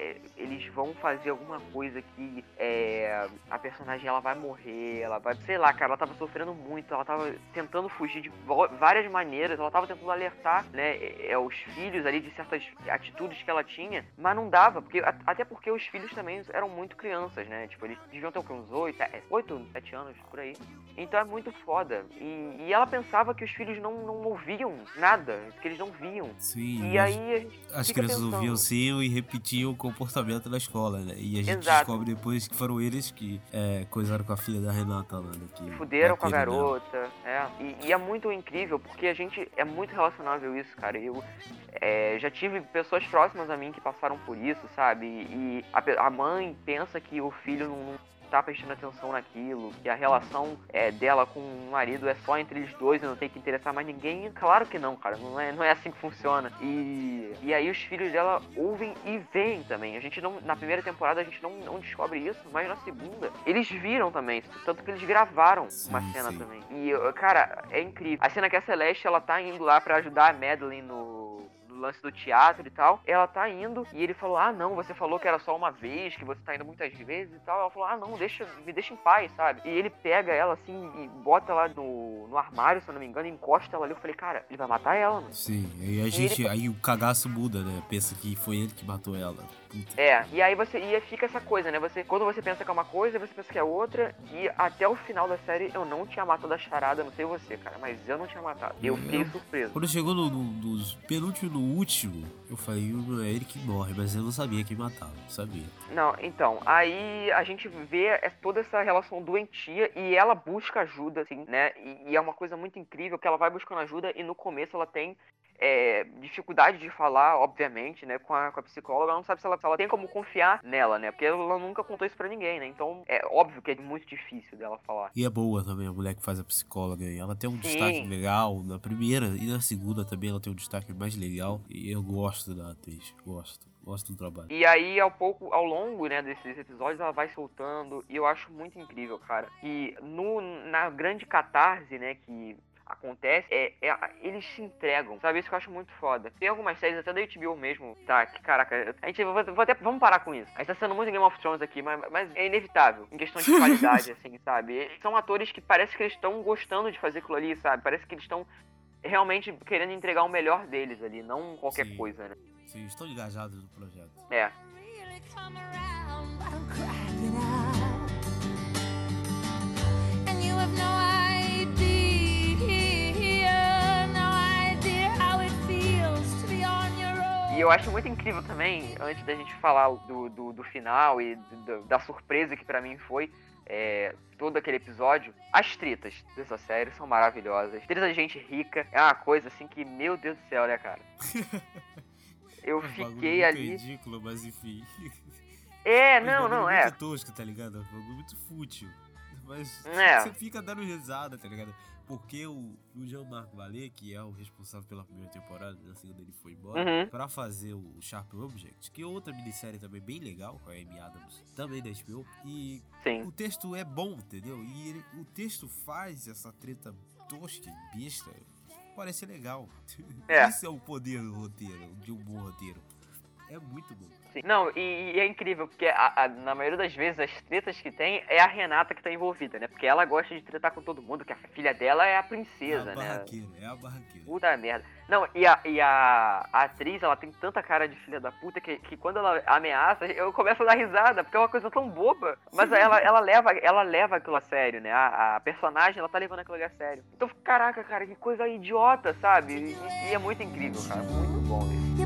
é, eles vão fazer alguma coisa que é, a personagem ela vai morrer, ela vai, sei lá, cara, ela tava sofrendo muito, ela tava tentando fugir de várias maneiras, ela tava tentando alertar, né, é, os filhos ali de certas atitudes que ela tinha, mas não dava, porque até porque os filhos também eram muito crianças, né, tipo, eles deviam ter uns 8, 8, 7 anos, por aí. Então é muito foda. E, e ela pensava que os filhos não, não ouviam nada, que eles não viam. Sim. E as- aí As crianças pensando. ouviam sim e repetiam como comportamento na escola, né? E a gente Exato. descobre depois que foram eles que é, coisaram com a filha da Renata lá, né? Que fuderam com a garota. É. E, e é muito incrível, porque a gente. É muito relacionável isso, cara. Eu é, já tive pessoas próximas a mim que passaram por isso, sabe? E a, a mãe pensa que o filho não. Tá prestando atenção naquilo, que a relação é, dela com o marido é só entre eles dois e não tem que interessar mais ninguém. Claro que não, cara, não é, não é assim que funciona. E, e aí os filhos dela ouvem e veem também. A gente não, na primeira temporada a gente não, não descobre isso, mas na segunda eles viram também, tanto que eles gravaram uma Sim, cena sim. também. E, cara, é incrível. A cena que a Celeste, ela tá indo lá pra ajudar a Madeline no lance do teatro e tal. Ela tá indo e ele falou: Ah, não, você falou que era só uma vez, que você tá indo muitas vezes e tal. Ela falou: Ah, não, deixa, me deixa em paz, sabe? E ele pega ela assim e bota lá no, no armário, se eu não me engano, e encosta ela ali. Eu falei: Cara, ele vai matar ela, mano. Sim, aí a gente. Aí o cagaço muda, né? Pensa que foi ele que matou ela. Puta. É, e aí você e aí fica essa coisa, né? Você quando você pensa que é uma coisa, você pensa que é outra, e até o final da série eu não tinha matado a charada, não sei você, cara, mas eu não tinha matado. Eu fiquei surpreso. Quando chegou no, no, nos penúltimo no último, eu falei, não é ele que morre, mas eu não sabia quem matava, não sabia. Não, então, aí a gente vê é toda essa relação doentia e ela busca ajuda, assim, né? E, e é uma coisa muito incrível que ela vai buscando ajuda e no começo ela tem é, dificuldade de falar, obviamente, né, com a, com a psicóloga. Ela não sabe se ela, se ela tem como confiar nela, né? Porque ela nunca contou isso pra ninguém, né? Então é óbvio que é muito difícil dela falar. E é boa também a mulher que faz a psicóloga. Ela tem um Sim. destaque legal na primeira e na segunda também ela tem um destaque mais legal. E eu gosto da atriz, gosto, gosto do trabalho. E aí, ao pouco, ao longo, né, desses episódios, ela vai soltando, e eu acho muito incrível, cara. E no, na grande catarse, né, que acontece, é, é- eles se entregam, sabe? Isso que eu acho muito foda. Tem algumas séries, até da HBO mesmo, tá? Que, caraca, a gente, vou, vou até, vamos parar com isso. A gente tá sendo muito Game of Thrones aqui, mas, mas é inevitável, em questão de qualidade, assim, sabe? São atores que parece que eles estão gostando de fazer aquilo ali, sabe? Parece que eles estão realmente querendo entregar o melhor deles ali, não qualquer Sim. coisa, né? Sim, estão engajados no projeto. É. really E eu acho muito incrível também, antes da gente falar do, do, do final e do- da surpresa que pra mim foi é, todo aquele episódio, as tretas dessa série são maravilhosas. Treta de gente rica é uma coisa assim que, meu Deus do céu, né, cara? Eu Um bagulho fiquei ali. ridículo, mas enfim. É, não, não, é. muito tosco, tá ligado? Um bagulho muito fútil. Mas É. você fica dando risada, tá ligado? Porque o, o Jean-Marc Vallée, que é o responsável pela primeira temporada, na segunda ele foi embora, Uhum. pra fazer o Sharp Object, que é outra minissérie também bem legal, com a Amy Adams, também da HBO. E Sim. o texto é bom, entendeu? E ele- o texto faz essa treta tosca e besta parecer legal. É. Isso é o poder do roteiro, de um bom roteiro. É muito bom. Sim. Não, e, e é incrível, porque a- a- na maioria das vezes as tretas que tem é a Renata que tá envolvida, né? Porque ela gosta de tretar com todo mundo, que a filha dela é a É princesa, a né? barraqueira, é a barraqueira. Puta merda. Não, e a, e a, a atriz, ela tem tanta cara de filha da puta que, que quando ela ameaça, eu começo a dar risada, porque é uma coisa tão boba. Mas ela, ela, leva, ela leva aquilo a sério, né? A, a personagem, ela tá levando aquilo a sério. Então, caraca, cara, que coisa idiota, sabe? E, e é muito incrível, cara. Muito bom isso.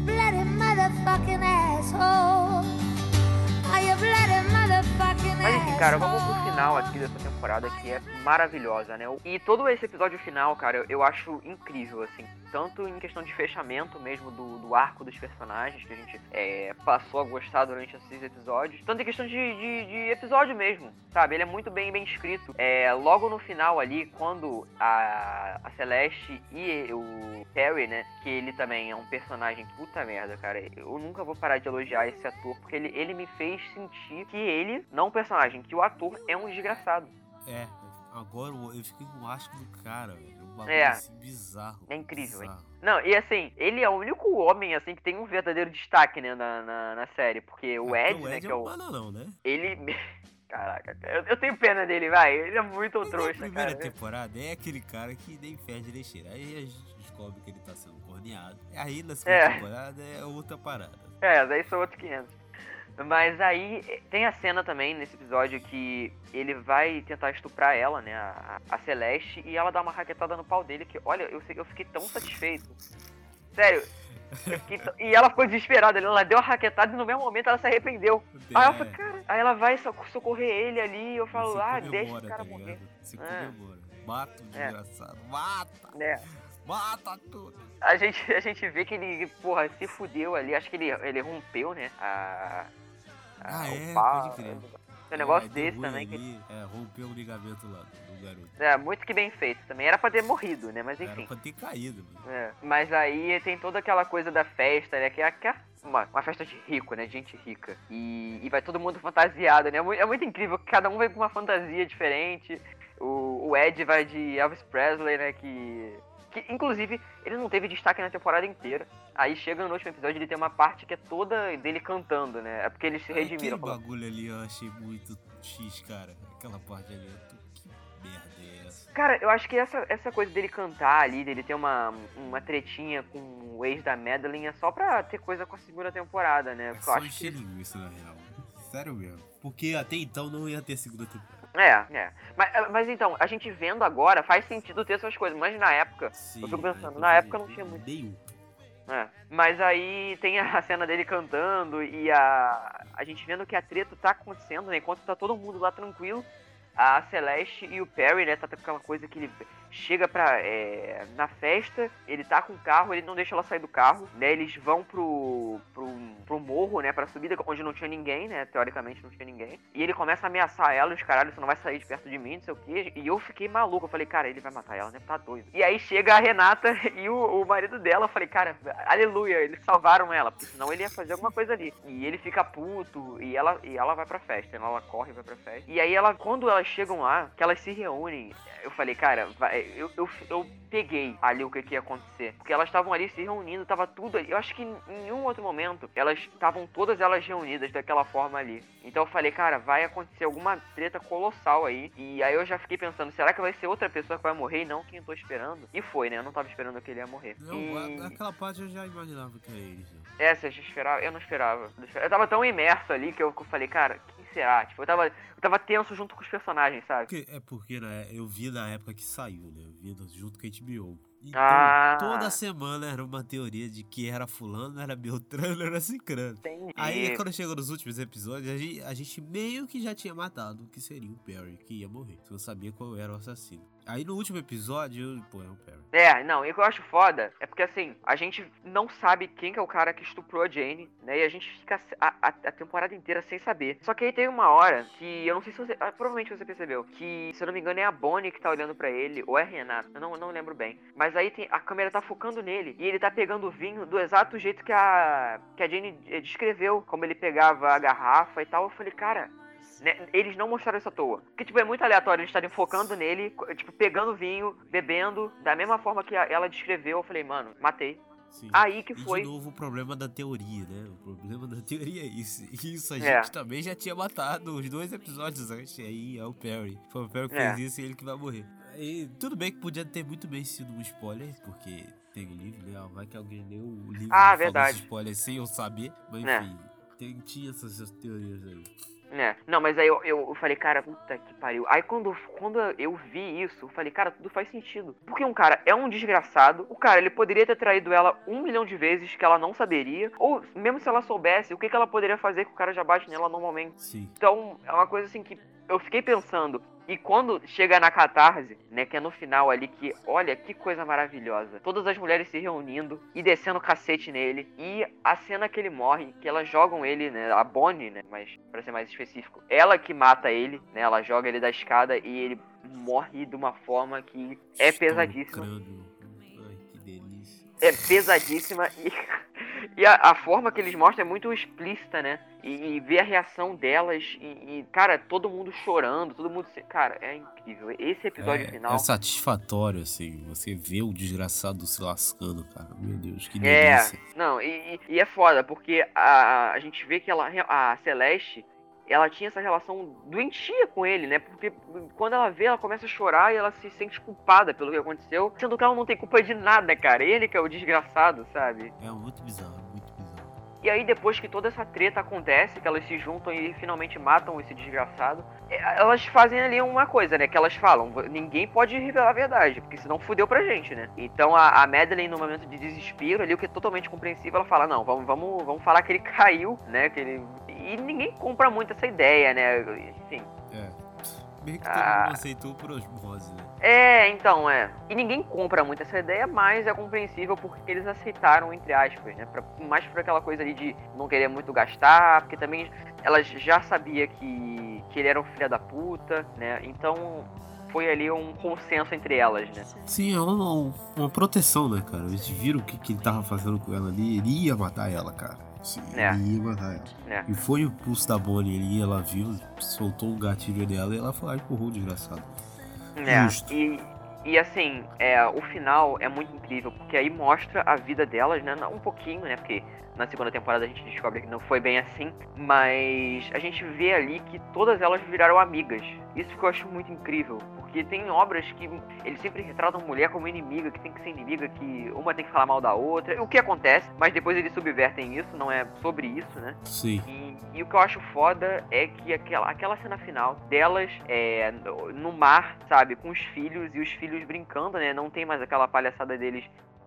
Mas enfim, cara, vamos pro final aqui dessa temporada que é maravilhosa, né? E todo esse episódio final, cara, eu acho incrível, assim. Tanto em questão de fechamento mesmo do, do arco dos personagens, que a gente é, passou a gostar durante esses episódios. Tanto em questão de, de, de episódio mesmo, sabe? Ele é muito bem, bem escrito. É, logo no final ali, quando a, a Celeste e o Harry, né? Que ele também é um personagem puta merda, cara. Eu nunca vou parar de elogiar esse ator, porque ele, ele me fez sentir que ele, não o personagem, que o ator é um desgraçado. É, agora eu fiquei com o asco do cara, velho. Bagulho É. assim bizarro. É incrível, hein? bizarro. Não, e assim, ele é o único homem, assim, que tem um verdadeiro destaque, né, na, na, na série. Porque o É, Ed, porque né, que é um o. bananão, né? Ele. Caraca, eu, eu tenho pena dele, vai. Ele é muito Mas na trouxa, primeira cara. temporada é aquele cara que nem fede nem cheira. Aí a gente descobre que ele tá sendo corneado. Aí na segunda É. temporada é outra parada. É, daí são outros 500. Mas aí eh, tem a cena também nesse episódio que ele vai tentar estuprar ela, né, a, a Celeste, e ela dá uma raquetada no pau dele que, olha, eu, sei- eu fiquei tão satisfeito. Sério, t- E ela ficou desesperada, ela deu a raquetada e no mesmo momento ela se arrependeu. Aí aí ela vai soc- socorrer ele ali, e eu falo, ah, deixa o cara tá morrer. Você É. comemora. Mata o É. desgraçado. Mata! É. Mata tudo! A gente, a gente vê que ele, porra, se fudeu ali, acho que ele, ele rompeu, né? A. Ah, o é, pode crer. Tem um negócio É, desse também que. ali, É, rompeu o ligamento lá do garoto. É, muito que bem feito também. Era pra ter morrido, né? Mas enfim. Era pra ter caído, mano. É, mas aí tem toda aquela coisa da festa, né? Que é, que é uma, uma festa de rico, né? de Gente rica. E, e vai todo mundo fantasiado, né? É mu- É muito incrível que cada um vai com uma fantasia diferente. O, o Ed vai de Elvis Presley, né? Que, que, inclusive, ele não teve destaque na temporada inteira. Aí chega no último episódio, ele tem uma parte que é toda dele cantando, né? É porque eles se Aquele redimiram. falando, bagulho ali eu achei muito X, cara. Aquela parte ali. eu tô- Que merda é essa? Cara, eu acho que essa, essa coisa dele cantar ali, dele ter uma, uma tretinha com o ex da Madeline é só pra ter coisa com a segunda temporada, né? É Porque eu só acho que linguiça, na real. Sério mesmo. Porque até então não ia ter segunda temporada. É, é. Mas, mas então, a gente vendo agora faz sentido ter essas coisas, mas na época, eu fico pensando, na época não tinha muito. Nenhum. É. Mas aí tem a cena dele cantando e a. A gente vendo que a treta tá acontecendo, né? Enquanto tá todo mundo lá tranquilo, a Celeste e o Perry, né? Tá com aquela coisa que ele chega pra. é, na festa, ele tá com o carro, ele não deixa ela sair do carro, né? Eles vão pro. pro, pro morro, né? Pra subida, onde não tinha ninguém, né? Teoricamente não tinha ninguém. E ele começa a ameaçar ela, os caralho, você não vai sair de perto de mim, não sei o quê. E eu fiquei maluco. Eu falei, cara, ele vai matar ela, né? Tá doido. E aí chega a Renata e o, o marido dela. Eu falei, cara, aleluia, eles salvaram ela, porque senão ele ia fazer alguma coisa ali. E ele fica puto e ela, e ela vai pra festa, né? Ela corre e vai pra festa. E aí ela, quando elas chegam lá, que elas se reúnem, eu falei, cara, vai- eu, eu, eu peguei ali o que, que ia acontecer. Porque elas estavam ali se reunindo, tava tudo ali. Eu acho que em nenhum outro momento elas estavam todas elas reunidas daquela forma ali. Então eu falei, cara, vai acontecer alguma treta colossal aí. E aí eu já fiquei pensando, será que vai ser outra pessoa que vai morrer e não quem eu tô esperando? E foi, né? Eu não tava esperando que ele ia morrer. Não, E- aquela parte eu já imaginava que era né? é, você já esperava? Eu não esperava. Eu tava tão imerso ali que eu, eu falei, cara, será? Tipo, eu tava, eu tava tenso junto com os personagens, sabe? Porque- é porque né, eu vi na época que saiu, né? Eu vi junto com a HBO. Então, Ah. toda semana era uma teoria de que era fulano, era Beltrano, era Cicrano. Entendi. Aí, quando chegou nos últimos episódios, a gente, a gente meio que já tinha matado o que seria o Perry, que ia morrer. Se eu sabia qual era o assassino. Aí, no último episódio, pô, é o Perry. É, não, e o que eu acho foda é porque assim, a gente não sabe quem que é o cara que estuprou a Jane, né? E a gente fica a, a- a temporada inteira sem saber. Só que aí tem uma hora que eu não sei se você. ah, provavelmente você percebeu. Que, se eu não me engano, é a Bonnie que tá olhando pra ele, ou é Renata, eu não, não lembro bem. Mas aí tem, a câmera tá focando nele e ele tá pegando o vinho do exato jeito que a. que a Jane eh, descreveu, como ele pegava a garrafa e tal. Eu falei, cara, né, Eles não mostraram isso à toa. Porque, tipo, é muito aleatório eles estarem focando nele, tipo, pegando vinho, bebendo, da mesma forma que ela descreveu. Eu falei, mano, matei. Sim. Aí que E foi. de novo o problema da teoria, né? O problema da teoria é isso. Isso a É. gente também já tinha matado os dois episódios antes. E aí é o Perry. Foi o Perry que É. fez isso e ele que vai morrer. E tudo bem que podia ter muito bem sido um spoiler, porque tem o livro, né? Vai que alguém leu o livro Ah, e verdade. spoiler sem eu saber. Mas É. enfim, tem, tinha essas teorias aí. É, não, mas aí eu, eu, falei, cara, puta que pariu. Aí quando, quando eu vi isso, eu falei, cara, tudo faz sentido. Porque um cara é um desgraçado, o cara, ele poderia ter traído ela um milhão de vezes que ela não saberia, ou mesmo se ela soubesse, o que, que ela poderia fazer que o cara já bate nela normalmente. Sim. Então, é uma coisa assim que eu fiquei pensando. E quando chega na catarse, né, que é no final ali, que olha que coisa maravilhosa. Todas as mulheres se reunindo e descendo o cacete nele. E a cena que ele morre, que elas jogam ele, né, a Bonnie, né, mas pra ser mais específico, ela que mata ele, né, ela joga ele da escada e ele morre de uma forma que é Estoura o pesadíssima. Ai, que delícia. É pesadíssima e, e a, a forma que eles mostram é muito explícita, né? E, e ver a reação delas e, e, cara, todo mundo chorando, todo mundo. Cara, é incrível. Esse episódio É, final. é satisfatório, assim, você vê o desgraçado se lascando, cara. Meu Deus, que É, delícia. não, e, e- e é foda, porque a, a gente vê que ela, a Celeste, ela tinha essa relação doentia com ele, né? Porque quando ela vê, ela começa a chorar e ela se sente culpada pelo que aconteceu, sendo que ela não tem culpa de nada, cara. Ele que é o desgraçado, sabe? É muito bizarro. E aí, depois que toda essa treta acontece, que elas se juntam e finalmente matam esse desgraçado, é, elas fazem ali uma coisa, né? Que elas falam: ninguém pode revelar a verdade, porque senão fudeu pra gente, né? Então a, a Madeline, no momento de desespero, ali, o que é totalmente compreensível, ela fala: não, vamos, vamos, vamos falar que ele caiu, né? Que ele... E ninguém compra muito essa ideia, né? Meio que todo Ah. mundo aceitou por osmose, né? É, então, é. E ninguém compra muito essa ideia, mas é compreensível porque eles aceitaram, entre aspas, né? Pra, mais por aquela coisa ali de não querer muito gastar, porque também ela já sabia que, que ele era um filho da puta, né? Então foi ali um consenso entre elas, né? Sim, é uma, uma proteção, né, cara? Eles viram o que, que ele tava fazendo com ela ali, ele ia matar ela, cara. Sim, É. ia matar ela. É. E foi o pulso da Bonnie ali, ela viu, soltou um gatilho dela e ela foi lá e empurrou o desgraçado. É, Justo. e, e assim, é, o final é muito incrível, porque aí mostra a vida delas, né? não- Um pouquinho, né? Porque na segunda temporada a gente descobre que não foi bem assim, mas a gente vê ali que todas elas viraram amigas. Isso que eu acho muito incrível, porque tem obras que eles sempre retratam mulher como inimiga, que tem que ser inimiga, que uma tem que falar mal da outra, o que acontece, mas depois eles subvertem isso, não é sobre isso, né? Sim. E, e o que eu acho foda é que aquela, aquela cena final delas é, no, mar, sabe, com os filhos e os filhos brincando, né? Não tem mais aquela palhaçada deles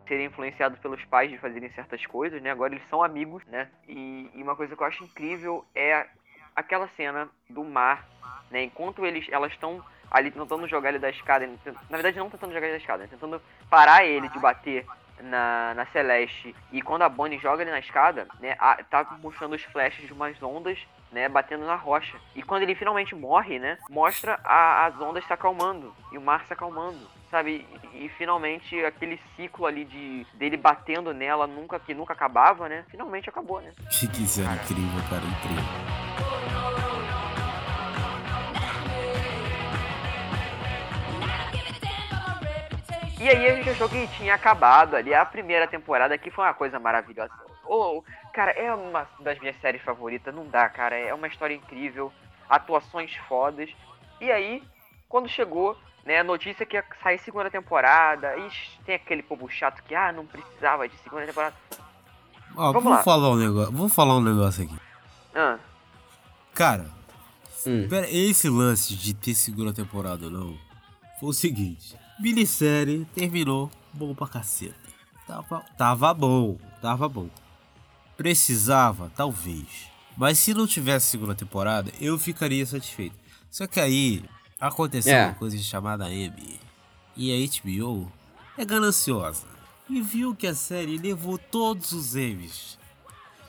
serem influenciados pelos pais de fazerem certas coisas, né? Agora eles são amigos, né? E, e uma coisa que eu acho incrível é aquela cena do mar, né? Enquanto eles, elas estão ali tentando jogar ele da escada, na verdade não tentando jogar ele da escada, né? tentando parar ele de bater na, na Celeste. E quando a Bonnie joga ele na escada, né, a- tá mostrando os flashes de umas ondas, né, batendo na rocha. E quando ele finalmente morre, né, mostra a- as ondas se acalmando e o mar se acalmando. Sabe, e, e finalmente aquele ciclo ali de dele batendo nela nunca que nunca acabava, né? Finalmente acabou, né? Que incrível, cara, incrível. E aí a gente achou que tinha acabado ali a primeira temporada, que foi uma coisa maravilhosa. Oh, cara, é uma das minhas séries favoritas, não dá, cara. É uma história incrível, atuações fodas. E aí, quando chegou, né, a notícia que ia sair segunda temporada, e tem aquele povo chato que, ah, não precisava de segunda temporada. Ó, Vamos vou lá. falar um negócio, vou falar um negócio aqui. Ah, Cara, Hum. pera, esse lance de ter segunda temporada ou não, foi o seguinte. Minissérie terminou bom pra caceta. Tava, tava bom, tava bom. Precisava, talvez. Mas se não tivesse segunda temporada, eu ficaria satisfeito. Só que aí aconteceu É. uma coisa chamada M. E a HBO é gananciosa. E viu que a série levou todos os M's.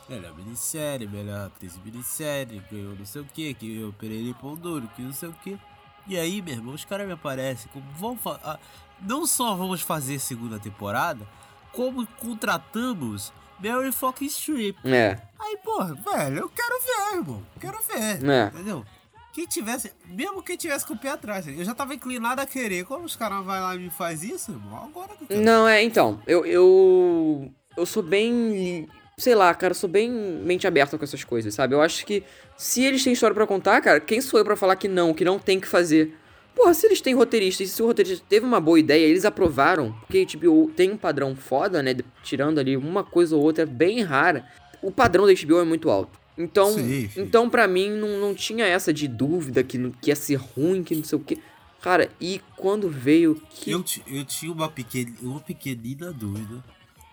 Melhor minissérie, melhor atriz minissérie, ganhou não sei o que, que ganhou Pereira e Pão Duro, que não sei o que. E aí, meu irmão, os caras me aparecem como vamos ah, não só vamos fazer segunda temporada, como contratamos Mary fucking Streep. É. Aí, porra, velho, eu quero ver, irmão. Quero ver. É. Entendeu? Quem tivesse, mesmo quem tivesse com o pé atrás, eu já tava inclinado a querer. Quando os caras vão lá e me faz isso, irmão, agora que eu quero. Não, é, então, eu, eu. Eu sou bem. Sei lá, cara, sou bem mente aberta com essas coisas, sabe? Eu acho que se eles têm história pra contar, cara, quem sou eu pra falar que não, que não tem que fazer? Porra, se eles têm roteirista e se o roteirista teve uma boa ideia, eles aprovaram, porque a HBO tem um padrão foda, né? Tirando ali uma coisa ou outra bem rara. O padrão da HBO é muito alto. Então, Sim, sim. então para mim, não, não tinha essa de dúvida que, que ia ser ruim, que não sei o quê. Cara, e quando veio que. Eu, eu tinha uma, pequena, uma pequenina dúvida,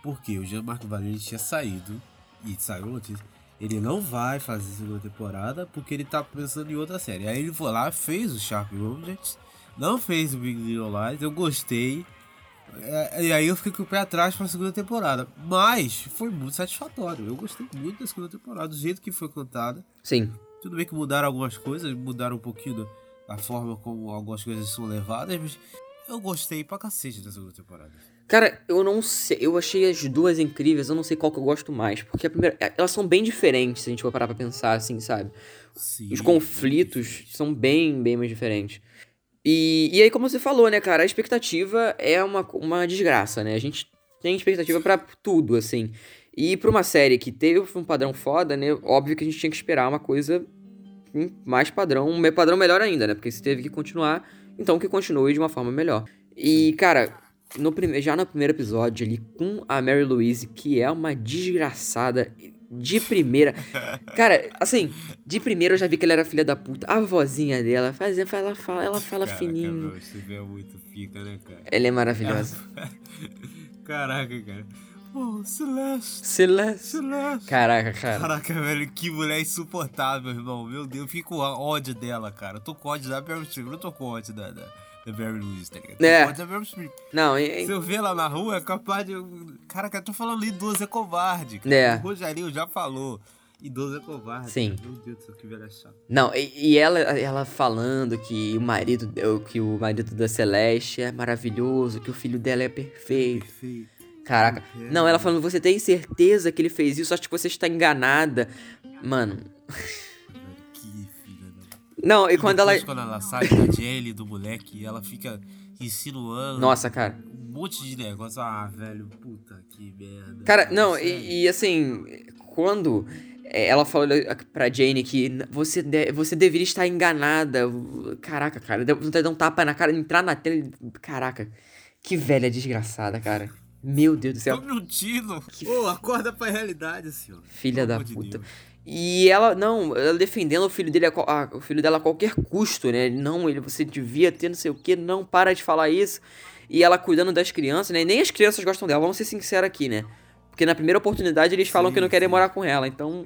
porque o Jean-Marc Valente tinha saído, e saiu notícia, ele não vai fazer segunda temporada porque ele tá pensando em outra série. Aí ele foi lá, fez o Sharp Objects, não fez o Big Little Lies, eu gostei, é, e aí eu fiquei com o pé atrás pra segunda temporada. Mas foi muito satisfatório, eu gostei muito da segunda temporada, do jeito que foi cantada. Sim. Tudo bem que mudaram algumas coisas, mudaram um pouquinho da forma como algumas coisas são levadas, mas eu gostei pra cacete da segunda temporada. Cara, eu não sei. Eu achei as duas incríveis, eu não sei qual que eu gosto mais. Porque a primeira. Elas são bem diferentes, se a gente for parar pra pensar assim, sabe? Sim, Os conflitos são bem, bem mais diferentes. E, e aí, como você falou, né, cara, a expectativa é uma, uma desgraça, né? A gente tem expectativa pra tudo, assim. E pra uma série que teve um padrão foda, né? Óbvio que a gente tinha que esperar uma coisa mais padrão, um padrão melhor ainda, né? Porque se teve que continuar, então que continue de uma forma melhor. E, cara, no prime... já no primeiro episódio ali, com a Mary Louise, que é uma desgraçada de primeira. Cara, assim, de primeira eu já vi que ele era filha da puta. A vozinha dela, faz, ela fala, ela fala Caraca, fininho. meu, vê muito pica, né, cara? Ela é maravilhosa. Caraca, cara. Oh, Celeste. Celeste. Celeste. Caraca, cara. Caraca, velho, que mulher insuportável, irmão. Meu Deus, eu fico com ódio dela, cara. Eu tô com ódio da Meryl Streep, eu não tô com ódio da, da Mary Louise, tá ligado? É. Não, e- Se eu ver ela na rua, é capaz de. Caraca, eu tô falando idoso é covarde. Cara. É. O Rogerinho já falou. Idoso é covarde. Sim. Meu Deus do céu, que velha chata. Não, e, e ela, ela falando que o marido que o marido da Celeste é maravilhoso, que o filho dela é perfeito. Perfeito. Caraca. Não, ela falando, você tem certeza que ele fez isso? Acho que você está enganada. Mano. Que. Não, e quando ela. Quando ela sai da Jelly, do moleque, ela fica insinuando. Nossa, cara. Um monte de negócio. Ah, velho, puta que merda. Cara, não, e, e assim, quando é, ela falou pra Jane que você, de- você deveria estar enganada. Caraca, cara, deu de um tapa na cara, entrar na tela. e- Caraca, que velha desgraçada, cara. Meu Deus do céu. Tome um tiro. Ô, acorda pra realidade, senhor. Filha Pelo da de puta. Deus. E ela, não, ela defendendo o filho dele, a, a- o filho dela a qualquer custo, né? Não, ele, você devia ter não sei o que, não para de falar isso. E ela cuidando das crianças, né? Nem as crianças gostam dela, vamos ser sinceros aqui, né? Porque na primeira oportunidade eles falam que não querem morar com ela, então.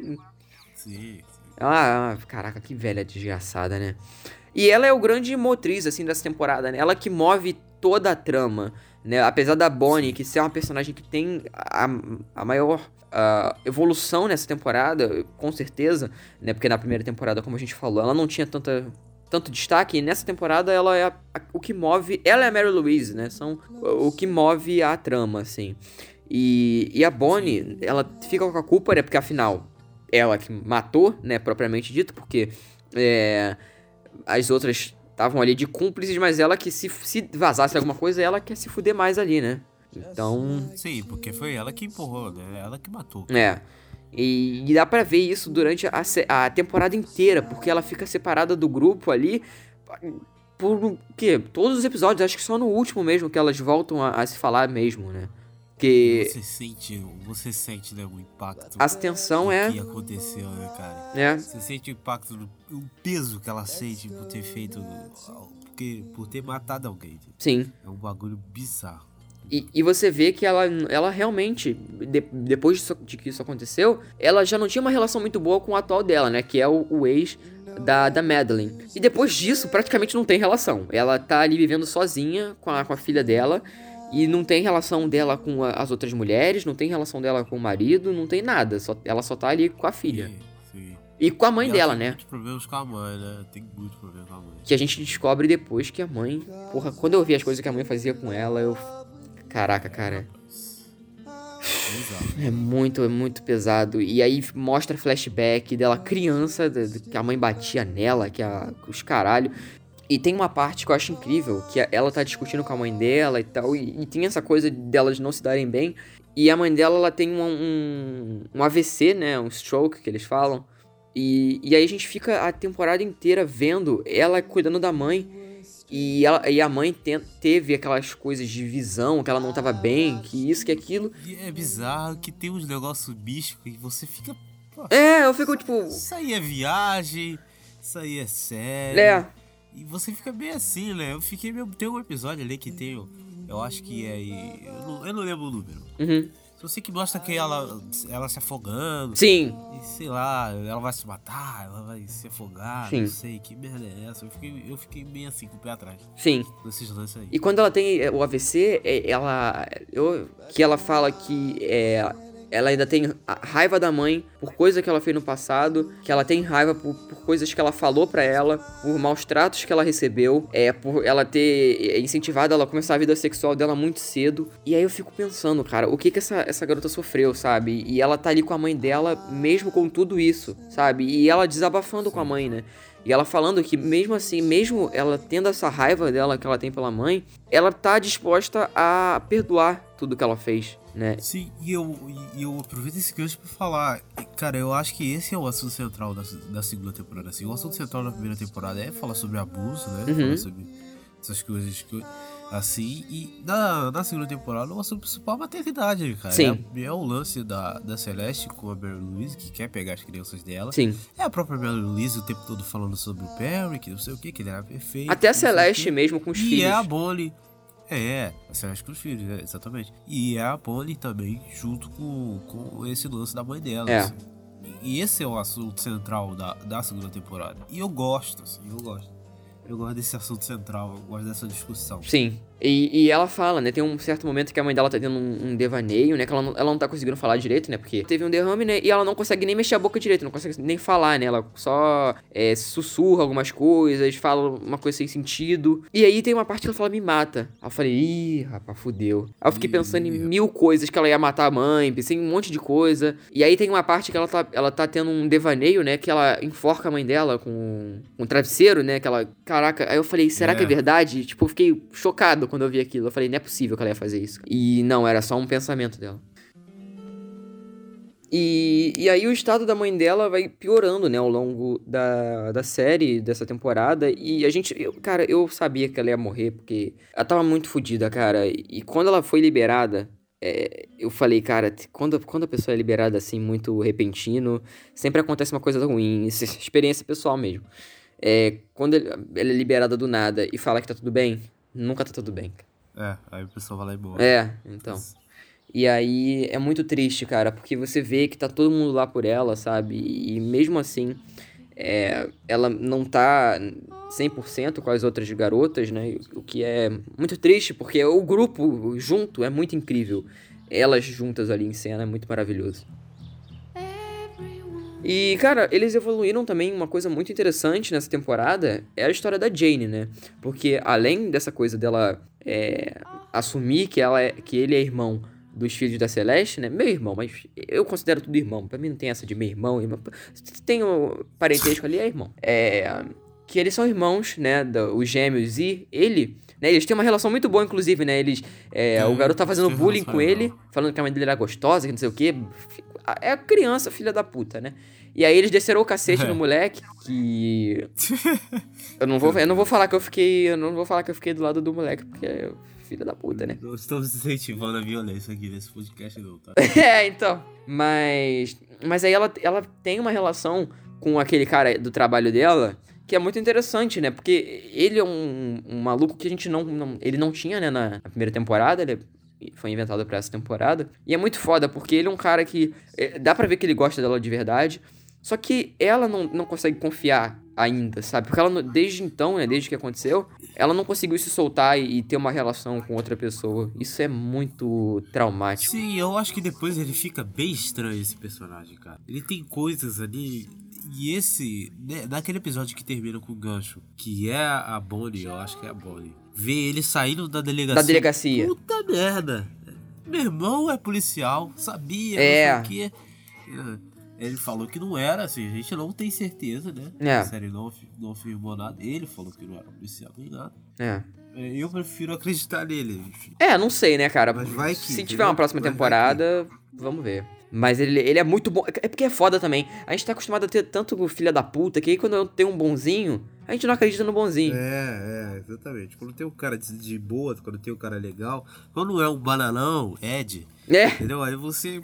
Sim, sim. Ah, ah, caraca, que velha desgraçada, né? E ela é o grande motriz, assim, dessa temporada, né? Ela que move toda a trama, né? Apesar da Bonnie, que ser uma personagem que tem a, a maior ah, evolução nessa temporada, com certeza, né? Porque na primeira temporada, como a gente falou, ela não tinha tanta, tanto destaque, e nessa temporada ela é a- a- o que move... Ela é a Mary Louise, né? São o o que move a trama, assim. E, e a Bonnie, ela fica com a culpa, né? Porque afinal, ela que matou, né, propriamente dito, porque é, as outras estavam ali de cúmplices, mas ela que se, se vazasse alguma coisa, ela quer se fuder mais ali, né? Então, Sim, porque foi ela que empurrou, né? Ela que matou. é. E, e dá pra ver isso durante a, a temporada inteira, porque ela fica separada do grupo ali por o quê? Todos os episódios, acho que só no último mesmo que elas voltam a, a se falar mesmo, né? Porque Você sente, você sente, né, o impacto. a tensão é. que aconteceu, né, cara? É. Você sente o impacto, do, o peso que ela sente por ter feito, porque, por ter matado alguém. Sim. É um bagulho bizarro. E, e você vê que ela, ela realmente, de- depois disso- de que isso aconteceu, ela já não tinha uma relação muito boa com o atual dela, né? Que é o, o ex da, da Madeline. E depois disso, praticamente não tem relação. Ela tá ali vivendo sozinha com a, com a filha dela. E não tem relação dela com a- as outras mulheres, não tem relação dela com o marido, não tem nada. Só, ela só tá ali com a filha. Sim. E com a mãe ela dela, tem né? muitos problemas com a mãe, né? Tem muitos problemas com a mãe. Que a gente descobre depois que a mãe. Porra, quando eu vi as coisas que a mãe fazia com ela, eu. Caraca, cara. É muito, é muito pesado. E aí mostra flashback dela criança, que a mãe batia nela, que a, os caralho. E tem uma parte que eu acho incrível, que a- ela tá discutindo com a mãe dela e tal, e, e tem essa coisa delas não se darem bem. E a mãe dela, ela tem um, um, um AVC, né, um stroke que eles falam. E, e aí a gente fica a temporada inteira vendo ela cuidando da mãe. E, ela, e a mãe ten- teve aquelas coisas de visão, que ela não tava bem, que isso, que aquilo. E é bizarro que tem uns negócios místicos e você fica. pô, É, eu fico tipo. Isso aí é viagem, isso aí é sério. É. E você fica bem assim, né? Eu fiquei meio. Tem um episódio ali que tem. Eu acho que é. Eu não, eu não lembro o número. Uhum. Sei que mostra que ela, ela se afogando. Sim. E sei lá, ela vai se matar, ela vai se afogar, Sim. não sei, que merda é essa? Eu fiquei, eu fiquei meio assim, com o pé atrás. Sim. Nesses lances aí. E quando ela tem é, o AVC, é, ela. Eu, que ela fala que é, ela ainda tem raiva da mãe por coisa que ela fez no passado, que ela tem raiva por, por coisas que ela falou pra ela, por maus tratos que ela recebeu, é por ela ter incentivado ela a começar a vida sexual dela muito cedo. E aí eu fico pensando, cara, o que que essa, essa garota sofreu, sabe? E ela tá ali com a mãe dela, mesmo com tudo isso, sabe? E ela desabafando com a mãe, né? E ela falando que mesmo assim, mesmo ela tendo essa raiva dela que ela tem pela mãe, ela tá disposta a perdoar tudo que ela fez, né? Sim, e eu, e eu aproveito esse gancho pra falar. Cara, eu acho que esse é o assunto central da, da segunda temporada. Assim, o assunto central da primeira temporada é falar sobre abuso, né? Uhum. Falar sobre essas coisas que, assim. E na, na segunda temporada o assunto principal é a maternidade, cara. Sim. É, é o lance da, da Celeste com a Mary Louise, que quer pegar as crianças dela. Sim. É a própria Mary Louise o tempo todo falando sobre o Perry, que não sei o que, que ele era perfeito. Até a Celeste mesmo com os e filhos. é a Bonnie. É, a Celeste com os filhos, é, exatamente. E é a Bonnie também, junto com, com esse lance da mãe dela. É. assim. E esse é o assunto central da, da segunda temporada. E eu gosto, assim, eu gosto. Eu gosto desse assunto central, eu gosto dessa discussão. Sim. E, e ela fala, né? Tem um certo momento que a mãe dela tá tendo um, um devaneio, né? Que ela não, ela não tá conseguindo falar direito, né? Porque teve um derrame, né? E ela não consegue nem mexer a boca direito, não consegue nem falar, né? Ela só é, sussurra algumas coisas, fala uma coisa sem sentido. E aí tem uma parte que ela fala, me mata. Aí eu falei, ih, rapaz, fudeu. Aí eu fiquei pensando em mil coisas que ela ia matar a mãe, pensei em um monte de coisa. E aí tem uma parte que ela tá, ela tá tendo um devaneio, né? Que ela enforca a mãe dela com um travesseiro, né? Que ela, caraca. Aí eu falei, será que é É. verdade? Tipo, eu fiquei chocado quando eu vi aquilo. Eu falei, não é possível que ela ia fazer isso. E não, era só um pensamento dela. E, e aí o estado da mãe dela vai piorando, né, ao longo da, da série, dessa temporada. E a gente, eu- cara, eu sabia que ela ia morrer, porque ela tava muito fodida, cara. E quando ela foi liberada, é, eu falei, cara, quando, quando a pessoa é liberada assim, muito repentino, sempre acontece uma coisa ruim. Isso é experiência pessoal mesmo. É, quando ela é liberada do nada e fala que tá tudo bem, nunca tá tudo bem. É, aí o pessoal vai lá e morre. É, então. E aí é muito triste, cara, porque você vê que tá todo mundo lá por ela, sabe? E mesmo assim, é, ela não tá 100% com as outras garotas, né? O que é muito triste, porque o grupo junto é muito incrível. Elas juntas ali em cena é muito maravilhoso. E, cara, eles evoluíram também uma coisa muito interessante nessa temporada, é a história da Jane, né? Porque além dessa coisa dela é, assumir que, ela é, que ele é irmão dos filhos da Celeste, né? Meu irmão, mas eu considero tudo irmão. Pra mim não tem essa de meu irmão, irmão. Se tem o parentesco ali, é irmão. É... Que eles são irmãos, né? da- os gêmeos e ele... Né, eles têm uma relação muito boa, inclusive, né? Eles, é, o garoto tá fazendo bullying com ele, falando que a mãe dele era gostosa, que não sei o quê. É criança, filha da puta, né? E aí eles desceram o cacete no moleque, que. Eu não vou, eu não vou falar que eu fiquei. Eu não vou falar que eu fiquei do lado do moleque, porque é filha da puta, né? Não estamos incentivando a violência aqui nesse podcast, não, tá? é, então. Mas. Mas aí ela, ela tem uma relação com aquele cara do trabalho dela que é muito interessante, né? Porque ele é um, um maluco que a gente não, não- Ele não tinha, né, na, na primeira temporada. Ele foi inventado pra essa temporada. E é muito foda, porque ele é um cara que. é, dá pra ver que ele gosta dela de verdade. Só que ela não, não consegue confiar ainda, sabe? Porque ela, desde então, né, desde que aconteceu, ela não conseguiu se soltar e, e ter uma relação com outra pessoa. Isso é muito traumático. Sim, eu acho que depois ele fica bem estranho esse personagem, cara. Ele tem coisas ali. E esse. né, episódio que termina com o gancho, que é a Bonnie, eu acho que é a Bonnie. Vê ele saindo da delegacia. Da delegacia. Puta merda. Meu irmão é policial, sabia, É. não sei o quê. Ele falou que não era, assim, a gente não tem certeza, né? É. A série não, não afirmou nada. Ele falou que não era policial nem nada. É. Eu prefiro acreditar nele. É, não sei, né, cara? Mas vai que, Se tiver entendeu? uma próxima Mas temporada, vamos ver. Mas ele, ele é muito bom. É porque é foda também. A gente tá acostumado a ter tanto filha da puta que aí quando tem um bonzinho, a gente não acredita no bonzinho. É, é, exatamente. Quando tem um cara de, de boa, quando tem um cara legal, quando não é um bananão, Ed, É. entendeu? Aí você.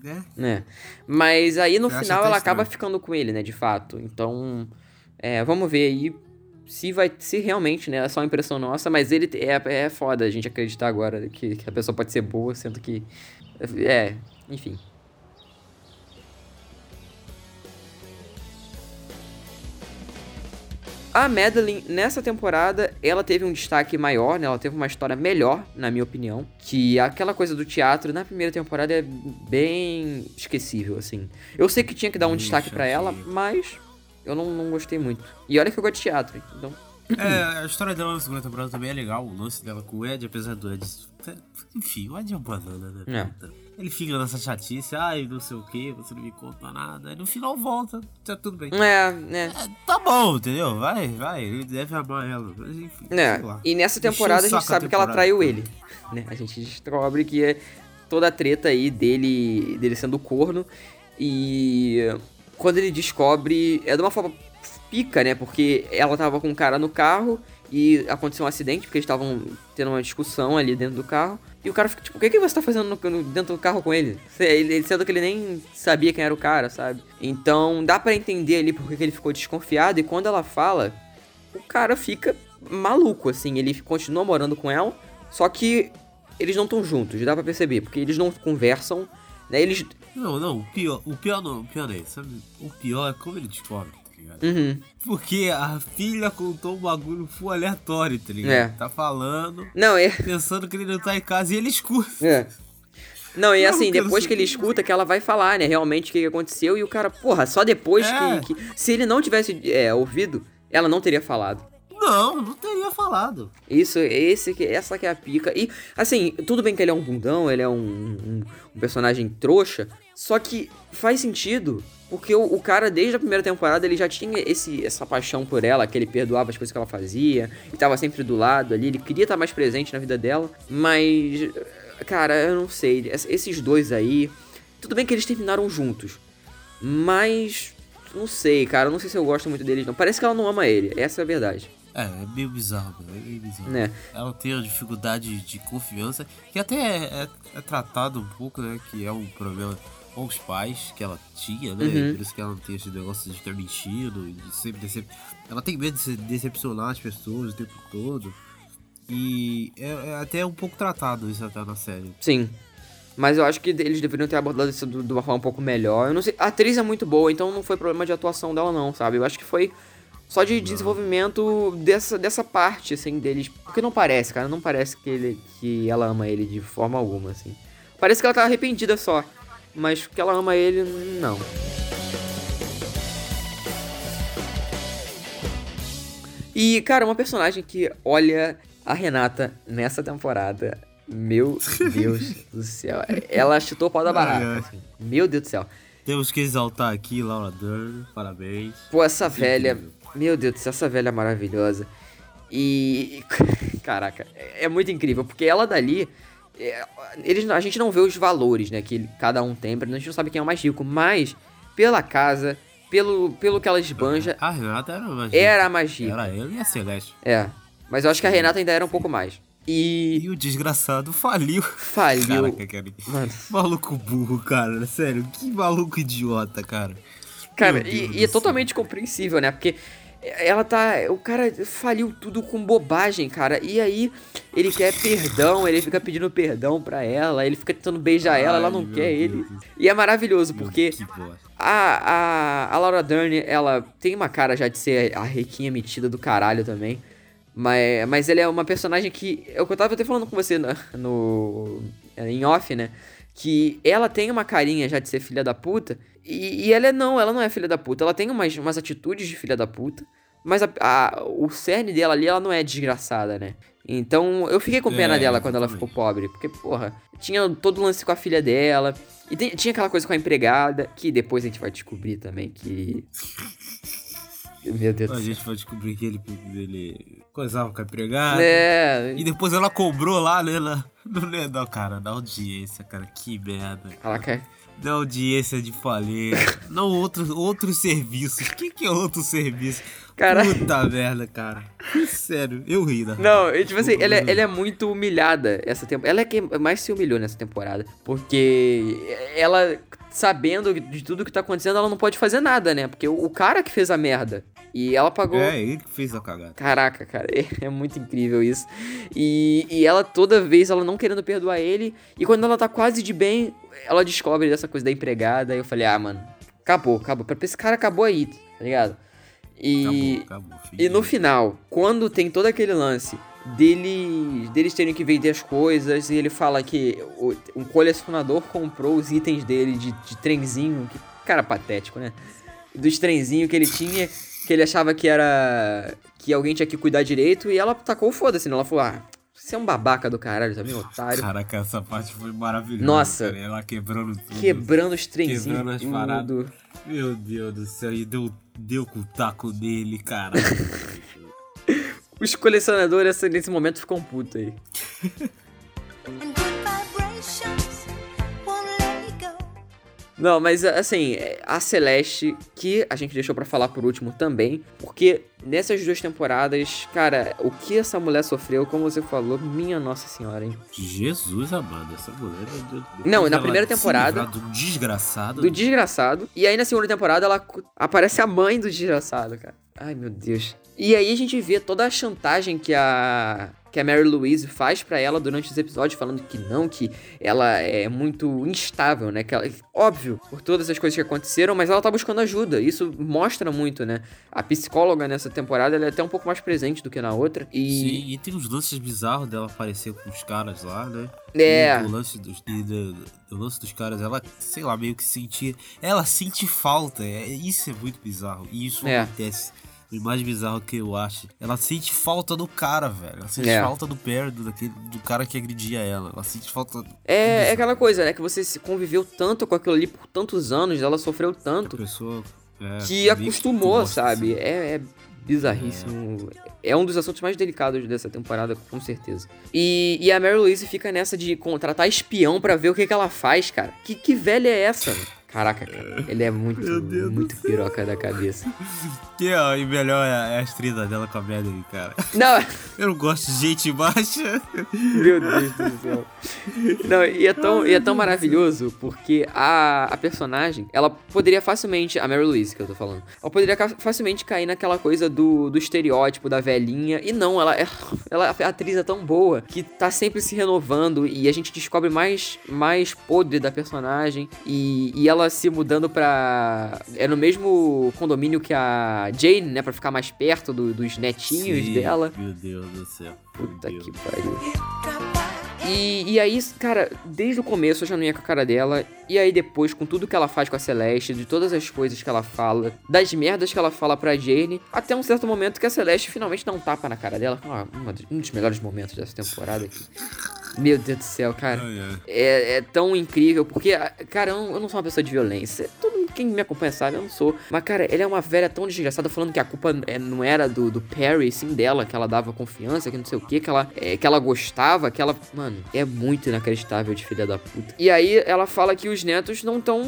Né? né? Mas aí no acha final ela acaba ficando com ele, né, de fato. Então, é, vamos ver aí se vai se realmente, né, é só impressão nossa, mas ele é, é foda a gente acreditar agora que, que a pessoa pode ser boa, sendo que é, enfim. A Madeline, nessa temporada, ela teve um destaque maior, né? Ela teve uma história melhor, na minha opinião. Que aquela coisa do teatro na primeira temporada é bem esquecível, assim. Eu sei que tinha que dar um destaque pra ela, mas eu não, não gostei muito. E olha que eu gosto de teatro, então. É, a história dela na segunda temporada também é legal. O lance dela com o Ed, apesar do Ed. Enfim, o Ed é um banana, né? É. Ele fica nessa chatice, ai, não sei o que, você não me conta nada. Aí no final volta, tá tudo bem. É, né? Tá bom, entendeu? Vai, vai, ele deve amar ela. Mas enfim, É, e nessa temporada a gente saco a sabe que ela traiu ele. Né? A gente descobre que é toda a treta aí dele, dele sendo corno. E quando ele descobre, é de uma forma pica, né? Porque ela tava com um cara no carro e aconteceu um acidente, porque eles estavam tendo uma discussão ali dentro do carro. E o cara fica tipo, o que, que você tá fazendo no- no- dentro do carro com ele? ele? Sendo que ele nem sabia quem era o cara, sabe? Então dá pra entender ali porque que ele ficou desconfiado. E quando ela fala, o cara fica maluco, assim. Ele continua morando com ela, só que eles não estão juntos, dá pra perceber. Porque eles não conversam, né? Eles. Não, não, o pior, o pior não, o pior é isso, sabe? O pior é como ele descobre, ligado? Uhum. Porque a filha contou um bagulho full aleatório, tá ligado? É. Tá falando, Não, é. pensando que ele não tá em casa e ele escuta. É. Não, e assim, depois que ele escuta, que ela vai falar, né, realmente o que aconteceu, e o cara, porra, só depois É. que, que- Se ele não tivesse é, ouvido, ela não teria falado. Não, não teria falado. Isso, esse, que- essa que é a pica. E, assim, tudo bem que ele é um bundão, ele é um, um- um personagem trouxa, só que faz sentido, porque o, o cara, desde a primeira temporada, ele já tinha esse, essa paixão por ela, que ele perdoava as coisas que ela fazia, e tava sempre do lado ali, ele queria estar mais presente na vida dela, mas, cara, eu não sei, es- esses dois aí, tudo bem que eles terminaram juntos, mas, não sei, cara, eu não sei se eu gosto muito deles não, parece que ela não ama ele, essa é a verdade. É, é meio bizarro, mano, é meio bizarro. Né. Ela tem uma dificuldade de confiança, que até é, é- é tratado um pouco, né? Que é um problema com os pais que ela tinha, né? Uhum. Por isso que ela não tem esse negócio de estar mentindo, de sempre decep... Ela tem medo de se decepcionar as pessoas o tempo todo. E é, é até um pouco tratado isso até na série. Sim. Mas eu acho que eles deveriam ter abordado isso de uma forma um pouco melhor. Eu não sei. A atriz é muito boa, então não foi problema de atuação dela, não, sabe? Eu acho que foi só de desenvolvimento dessa, dessa parte, assim, deles. Porque não parece, cara. Não parece que, ele, que ela ama ele de forma alguma, assim. Parece que ela tá arrependida só. Mas que ela ama ele, não. E, cara, uma personagem que olha a Renata nessa temporada. Meu Deus do céu. Ela chutou o pau da barraca. assim. Meu Deus do céu. Temos que exaltar aqui Laura Dern, parabéns. Pô, essa é velha. Meu Deus do céu, essa velha é maravilhosa. E. Caraca, é muito incrível, porque ela dali. É, eles, a gente não vê os valores, né? Que ele- cada um tem, a gente não sabe quem é o mais rico, mas pela casa, pelo, pelo que ela esbanja, A Renata era mais era a mais rica. Era ela e a Celeste. É. Mas eu acho que a Renata ainda era um pouco mais. E. E o desgraçado faliu. Faliu. Caraca, cara. Mano. Maluco burro, cara. Sério, que maluco idiota, cara. Cara, e, e é totalmente compreensível, né? Porque ela tá. O cara faliu tudo com bobagem, cara. E aí ele quer perdão, ele fica pedindo perdão pra ela, ele fica tentando beijar ela, ela Ai, não quer Deus. ele. E é maravilhoso, porque a, a, a Laura Dern, ela tem uma cara já de ser a riquinha metida do caralho também. Mas, mas ela é uma personagem que. É eu tava até falando com você na- no. Em off, né? Que ela tem uma carinha já de ser filha da puta. E, e ela é não, ela não é filha da puta. Ela tem umas, umas atitudes de filha da puta. Mas a, a- o cerne dela ali, ela não é desgraçada, né? Então eu fiquei com pena É, dela quando ela ficou pobre. Porque, porra, tinha todo o lance com a filha dela. E tem- tinha aquela coisa com a empregada, que depois a gente vai descobrir também que. Meu Deus A do céu. gente vai descobrir que ele, ele coisava com a empregada. É. E depois ela cobrou lá, né? Na, no, né, não, cara, na audiência, cara. Que merda. Ela quer. Na audiência de falha. não outro, outro serviço. O que, que é outro serviço? Cara- Puta merda, cara. Sério, eu ri, né? Não, tipo assim, ela, é- ela é muito humilhada essa temporada. Ela é quem mais se humilhou nessa temporada. Porque ela, sabendo de tudo que tá acontecendo, ela não pode fazer nada, né? Porque o, o cara que fez a merda. E ela pagou. É, ele que fez a cagada. Caraca, cara, é, é muito incrível isso. E, e ela toda vez, ela não querendo perdoar ele. E quando ela tá quase de bem, ela descobre dessa coisa da empregada. E eu falei, ah, mano, acabou, acabou. Pra esse cara acabou aí, tá ligado? E, Acabou, acabou. e no final, quando tem todo aquele lance dele, deles terem que vender as coisas, e ele fala que o- um colecionador comprou os itens dele de, de trenzinho, que cara patético, né? Dos trenzinhos que ele tinha, que ele achava que era. que alguém tinha que cuidar direito, e ela tacou foda-se, né? Ela falou, ah, você é um babaca do caralho, também, otário. Caraca, essa parte foi maravilhosa. Nossa. cara. Ela quebrando tudo. Quebrando os trenzinhos. Quebrando as paradas. Meu Deus do céu, e deu, deu com o taco nele, cara. Os colecionadores nesse momento ficam putos aí. Não, mas assim, a Celeste, que a gente deixou pra falar por último também, porque nessas duas temporadas, cara, o que essa mulher sofreu, como você falou, minha nossa senhora, hein? Jesus amado, essa mulher. meu Deus, Não, na primeira temporada- Do desgraçado. Do desgraçado. E aí na segunda temporada ela aparece a mãe do desgraçado, cara. Ai, meu Deus. E aí a gente vê toda a chantagem que a que a Mary Louise faz pra ela durante os episódios, falando que não, que ela é muito instável, né? Que ela- óbvio, por todas as coisas que aconteceram, mas ela tá buscando ajuda. Isso mostra muito, né? A psicóloga nessa temporada ela é até um pouco mais presente do que na outra. E Sim, e tem uns lances bizarros dela aparecer com os caras lá, né? É. E o lance dos, e do, do lance dos caras, ela, sei lá, meio que sentia. Ela sente falta. É, isso é muito bizarro. E isso É. acontece. O mais bizarro que eu acho. Ela sente falta do cara, velho. Ela sente É. falta do Perry, do, daquele, do cara que agredia ela. Ela sente falta. é, é aquela coisa, né? Que você se conviveu tanto com aquilo ali por tantos anos, ela sofreu tanto. pessoa. é, que acostumou, tu gosta, sabe? assim. É, é bizarríssimo. É. um dos assuntos mais delicados dessa temporada, com certeza. E, e a Mary Louise fica nessa de contratar espião pra ver o que, que ela faz, cara. Que, que velha é essa? Caraca, cara. Ele é muito, muito piroca da cabeça. Que ó, e melhor é a, é a atriz dela com a Madeline, cara. Não, Eu não gosto de gente baixa. Meu Deus do céu. Não, e é tão, e é tão maravilhoso porque a, a personagem, ela poderia facilmente, a Mary Louise que eu tô falando, ela poderia ca- facilmente cair naquela coisa do, do estereótipo da velhinha. E não, ela é, ela, a atriz é tão boa que tá sempre se renovando e a gente descobre mais, mais podre da personagem. E, e ela se mudando pra. É no mesmo condomínio que a Jane, né? Pra ficar mais perto do- dos netinhos Sim, dela. Meu Deus do céu. Puta Meu que Deus. pariu. E, e aí, cara, desde o começo eu já não ia com a cara dela. E aí depois, com tudo que ela faz com a Celeste, de todas as coisas que ela fala, das merdas que ela fala pra Jane, até um certo momento que a Celeste finalmente dá um tapa na cara dela. Ah, um dos melhores momentos dessa temporada aqui. Meu Deus do céu, cara. Ai, ai. É, é tão incrível, porque, ah, cara, eu não, eu não sou uma pessoa de violência. Todo mundo, quem me acompanha sabe, eu não sou. Mas, cara, ela é uma velha tão desgraçada falando que a culpa é, não era do, do Perry, sim dela, que ela dava confiança, que não sei o que, que ela, é, que ela gostava, que ela. Mano, é muito inacreditável de filha da puta. E aí ela fala que os netos não estão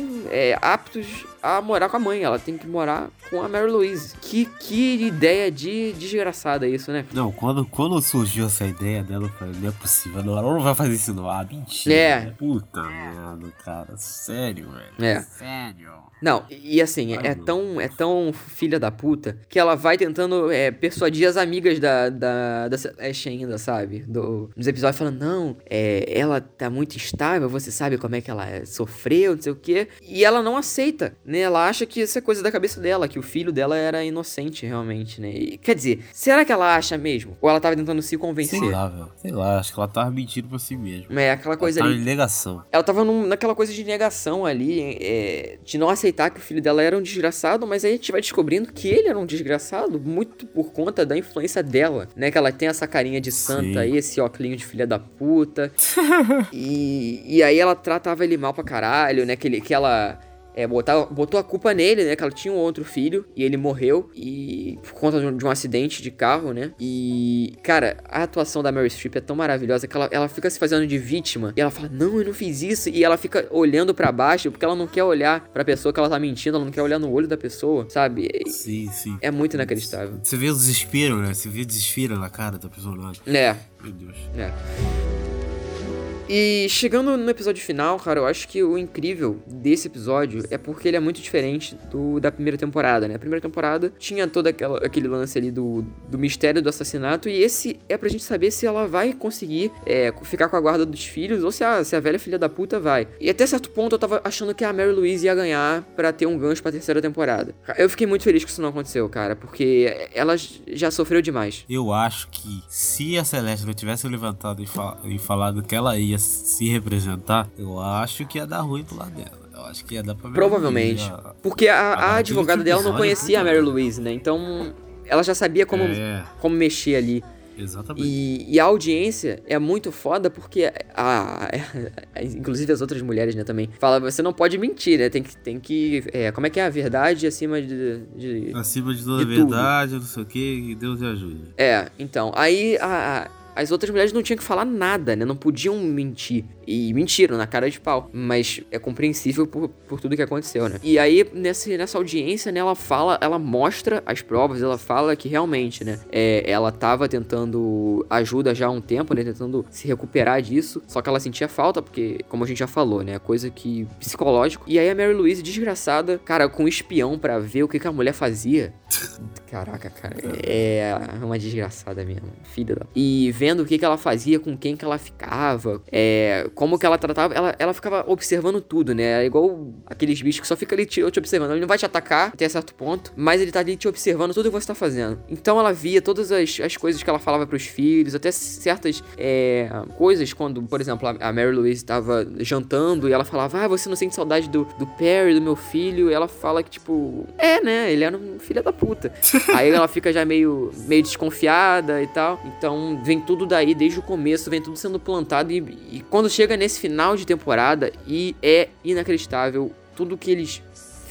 aptos a morar com a mãe, ela tem que morar com a Mary Louise. Que, que ideia de desgraçada isso, né? Não, quando, quando surgiu essa ideia dela, eu falei, não é possível, não, ela não vai fazer isso não. Ah, mentira. É. Puta merda, cara. Sério, velho. É. Sério. Não, e assim, é tão, é tão filha da puta que ela vai tentando é, persuadir as amigas da, da, da Celeste ainda, sabe? Do, nos episódios falando, não, é, ela tá muito instável, você sabe como é que ela é, sofreu, não sei o quê. E ela não aceita, né? Ela acha que isso é coisa da cabeça dela, que o filho dela era inocente realmente, né? E, quer dizer, será que ela acha mesmo? Ou ela tava tentando se convencer? Sei lá, velho. Sei lá, acho que ela tava mentindo pra si mesma. É, aquela coisa ela ali. tá em negação. Ela tava num- naquela coisa de negação ali, é, de não aceitar que o filho dela era um desgraçado, mas aí a gente vai descobrindo que ele era um desgraçado, muito por conta da influência dela, né? Que ela tem essa carinha de santa Sim. aí, esse óculos de filha da puta. e, e aí ela tratava ele mal pra caralho, né? Que, ele, que ela é, botava, botou a culpa nele, né? Que ela tinha um outro filho e ele morreu e por conta de um, de um acidente de carro, né? E, cara, a atuação da Mary Streep é tão maravilhosa que ela, ela fica se fazendo de vítima e ela fala, não, eu não fiz isso. E ela fica olhando pra baixo porque ela não quer olhar pra pessoa que ela tá mentindo, ela não quer olhar no olho da pessoa, sabe? E- Sim, sim. É muito inacreditável. Você vê o desespero, né? Você vê o desespero na cara da personagem. É, Meu Deus. É. E chegando no episódio final, cara, eu acho que o incrível desse episódio é porque ele é muito diferente do da primeira temporada, né? A primeira temporada tinha todo aquela, aquele lance ali do, do mistério do assassinato, e esse é pra gente saber se ela vai conseguir é, ficar com a guarda dos filhos ou se a, se a velha filha da puta vai. E até certo ponto eu tava achando que a Mary Louise ia ganhar pra ter um gancho pra terceira temporada. Eu fiquei muito feliz que isso não aconteceu, cara, porque ela já sofreu demais. Eu acho que se a Celeste não tivesse levantado e, fa- e falado que ela ia se representar, eu acho que ia dar ruim pro lado dela. Eu acho que ia dar pra ver. Provavelmente. Ia- Porque a, a mas advogada dela não conhecia a Mary. Louise, né? Então ela já sabia como, É, como mexer ali. exatamente. E, e a audiência é muito foda porque a, a- inclusive as outras mulheres, né, também fala você não pode mentir, né? Tem que tem que é, como é que é a verdade acima de, de Acima de toda de a tudo. verdade, não sei o que, que Deus te ajude. é, então, aí a, a- as outras mulheres não tinham que falar nada, né? Não podiam mentir. E mentiram na cara de pau. Mas é compreensível por, por tudo que aconteceu, né? E aí, nessa, nessa audiência, né, ela fala, ela mostra as provas, ela fala que realmente, né, é, ela tava tentando ajuda já há um tempo, né? Tentando se recuperar disso. Só que ela sentia falta, porque, como a gente já falou, né? Coisa que. psicológico. E aí a Mary Louise, desgraçada, cara, com um espião para ver o que, que a mulher fazia. Caraca, cara, é uma desgraçada mesmo, filha da... E vendo o que, que ela fazia, com quem que ela ficava, é, como que ela tratava, ela, ela ficava observando tudo, né? É igual aqueles bichos que só fica ali te, te observando. Ele não vai te atacar até certo ponto, mas ele tá ali te observando tudo que você tá fazendo. Então ela via todas as, as coisas que ela falava pros filhos, até certas é, coisas, quando, por exemplo, a, a Mary Louise tava jantando e ela falava, ah, você não sente saudade do, do Perry, do meu filho? E ela fala que, tipo, é, né? Ele era um filho da puta. Aí ela fica já meio, meio desconfiada e tal. Então vem tudo daí desde o começo, vem tudo sendo plantado. E, e quando chega nesse final de temporada, e é inacreditável tudo que eles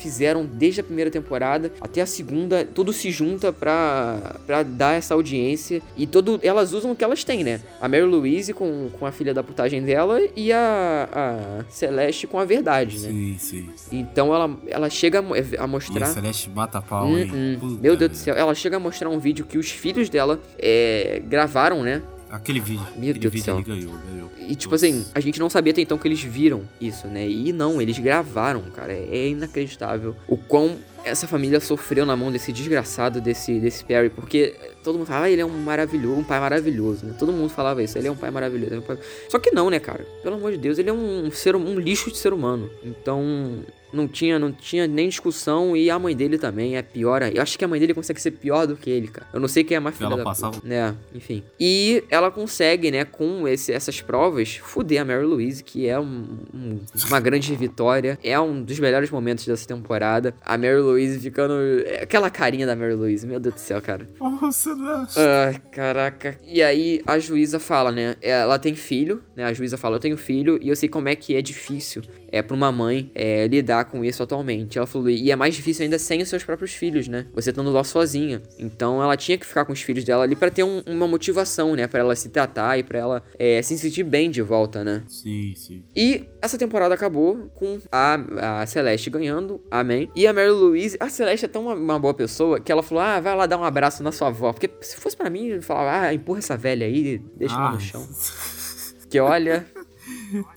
fizeram desde a primeira temporada até a segunda, tudo se junta pra, pra dar essa audiência. E todo, elas usam o que elas têm, né? A Mary Louise com, com a filha da putagem dela e a, a Celeste com a verdade, né? Sim, sim. Então ela, ela chega a mo- a E a mostrar. Celeste mata pau, Hum, hum. Meu Deus do céu, ela chega a mostrar um vídeo que os filhos dela é, gravaram, né? Aquele vídeo. Meu aquele Deus do vídeo céu. ele ganhou, ganhou. E tipo assim, a gente não sabia até então que eles viram isso, né? E não, eles gravaram, cara. É inacreditável o quão essa família sofreu na mão desse desgraçado, desse, desse Perry, porque todo mundo fala, ah, ele é um maravilhoso, um pai maravilhoso, né? Todo mundo falava isso, ele é um pai maravilhoso. é um pai- Só que não, né, cara? Pelo amor de Deus, ele é um ser, um lixo de ser humano. Então, não tinha, não tinha nem discussão e a mãe dele também é pior. Eu acho que a mãe dele consegue ser pior do que ele, cara. Eu não sei quem é mais filha Ela da passava- puta. né? Enfim. E ela consegue, né, com esse, essas provas, fuder a Mary Louise, que é um- um- uma grande vitória. É um dos melhores momentos dessa temporada. A Mary Louise ficando. é Aquela carinha da Mary Louise, meu Deus do céu, cara. Nossa, não. Ai, caraca. E aí a juíza fala, né? Ela tem filho, né? A juíza fala, eu tenho filho e eu sei como é que é difícil é pra uma mãe é, lidar com isso atualmente. Ela falou, e é mais difícil ainda sem os seus próprios filhos, né? Você estando lá sozinha. Então ela tinha que ficar com os filhos dela ali pra ter um- uma motivação, né? Pra ela se tratar e pra ela é, se sentir bem de volta, né? Sim, sim. E essa temporada acabou com a, a Celeste ganhando, amém. E a Mary Louise, a Celeste é tão uma, uma boa pessoa que ela falou: ah, vai lá dar um abraço na sua avó. Porque se fosse pra mim, eu falava: ah, empurra essa velha aí, deixa ela Ah. no chão. Que olha.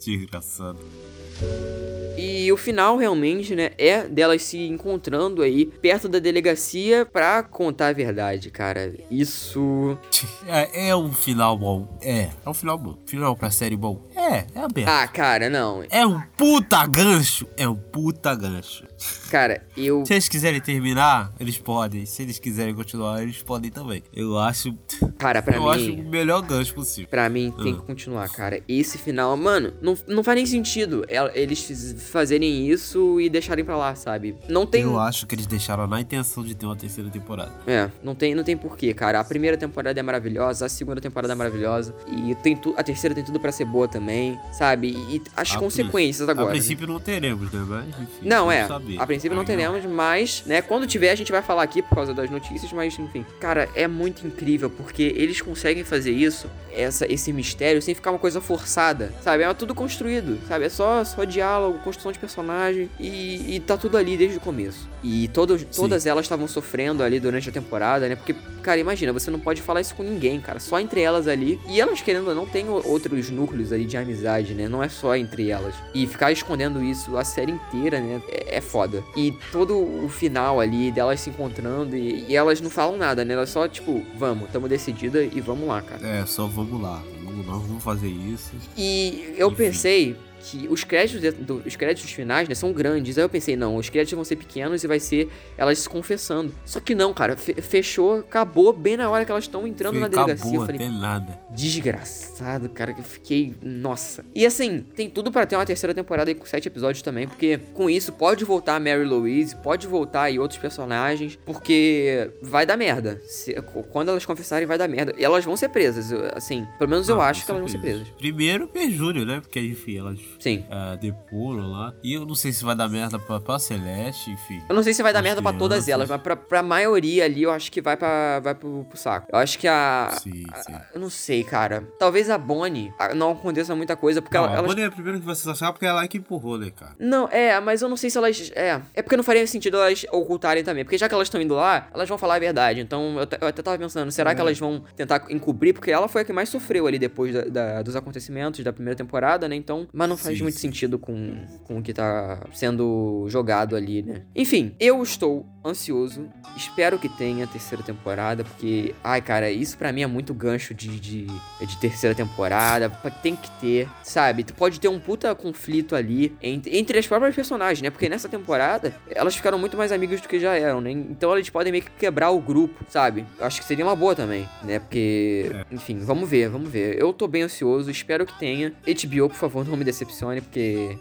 Desgraçado. E o final realmente, né, é delas se encontrando aí perto da delegacia pra contar a verdade, cara. Isso. É, é um final bom. É, é um final bom. Final pra série bom. É, é aberto. Ah, cara, não. É um puta gancho. É um puta gancho. Cara, eu. Se eles quiserem terminar, eles podem. Se eles quiserem continuar, eles podem também. Eu acho. Cara, pra eu mim. acho o melhor gancho possível. Pra mim, tem Ah. que continuar, cara. Esse final, mano, não, não faz nem sentido el- eles fazerem isso e deixarem pra lá, sabe? Não tem. Eu acho que eles deixaram na intenção de ter uma terceira temporada. É, não tem, não tem porquê, cara. A primeira temporada é maravilhosa, a segunda temporada é maravilhosa. E tem tu, a terceira tem tudo pra ser boa também, sabe? E, as A consequências agora. A né? princípio não teremos, né? Mas, enfim. Não, é. saber. A princípio não Aí teremos, mas, né, quando tiver a gente vai falar aqui por causa das notícias, mas enfim. Cara, é muito incrível porque eles conseguem fazer isso, essa, esse mistério, sem ficar uma coisa forçada, sabe? É tudo construído, sabe? É só, só diálogo, construção de personagem e, e tá tudo ali desde o começo. E todos, todas elas estavam sofrendo ali durante a temporada, né? Porque, cara, imagina, você não pode falar isso com ninguém, cara. Só entre elas ali. E elas, querendo ou não, tem outros núcleos ali de amizade, né? Não é só entre elas. E ficar escondendo isso a série inteira, né? É, é foda. E todo o final ali delas se encontrando e, e elas não falam nada, né? Elas só, tipo, vamos, tamo decidida e vamos lá, cara. É, só vamos lá. Nós vamos fazer isso. E eu pensei que os créditos, do- os créditos finais, né, são grandes. Aí eu pensei, não, os créditos vão ser pequenos e vai ser elas se confessando. Só que não, cara, fe- fechou, acabou bem na hora que elas estão entrando na Acabou delegacia. Eu falei, nada. desgraçado, cara, que eu fiquei, nossa. E assim, tem tudo pra ter uma terceira temporada aí com sete episódios também, porque com isso pode voltar a Mary Louise, pode voltar aí outros personagens, porque vai dar merda. Se- quando elas confessarem, vai dar merda. E elas vão ser presas, assim, pelo menos eu Ah, acho que elas vão ser presas. Primeiro, Perjúrio, né? Porque, enfim, elas Sim. uh, lá. E eu não sei se vai dar merda pra, pra Celeste, enfim. Eu não sei se vai dar merda pra todas crianças. elas, mas pra, pra maioria ali eu acho que vai, pra, vai pro, pro saco. Eu acho que a. Sim, sim. Eu não sei, cara. Talvez a Bonnie não aconteça muita coisa, porque Não, ela. a elas- Bonnie é a primeira que você achar porque é ela que empurrou, né, cara? Não, é, mas eu não sei se elas. É. É porque não faria sentido elas ocultarem também. Porque já que elas estão indo lá, elas vão falar a verdade. Então eu, eu até tava pensando, será É. que elas vão tentar encobrir? Porque ela foi a que mais sofreu ali depois da- da- dos acontecimentos da primeira temporada, né? Então. Mas não faz muito sentido com, com o que tá sendo jogado ali, né? Enfim, eu estou ansioso. Espero que tenha terceira temporada, porque. Ai, cara, isso pra mim é muito gancho de, de, de terceira temporada. Tem que ter, sabe? Tu pode ter um puta conflito ali entre, entre as próprias personagens, né? Porque nessa temporada elas ficaram muito mais amigas do que já eram, né? Então eles podem meio que quebrar o grupo, sabe? Acho que seria uma boa também, né? Porque, enfim, vamos ver, vamos ver. Eu tô bem ansioso, espero que tenha. HBO, por favor, não me decepcione, porque.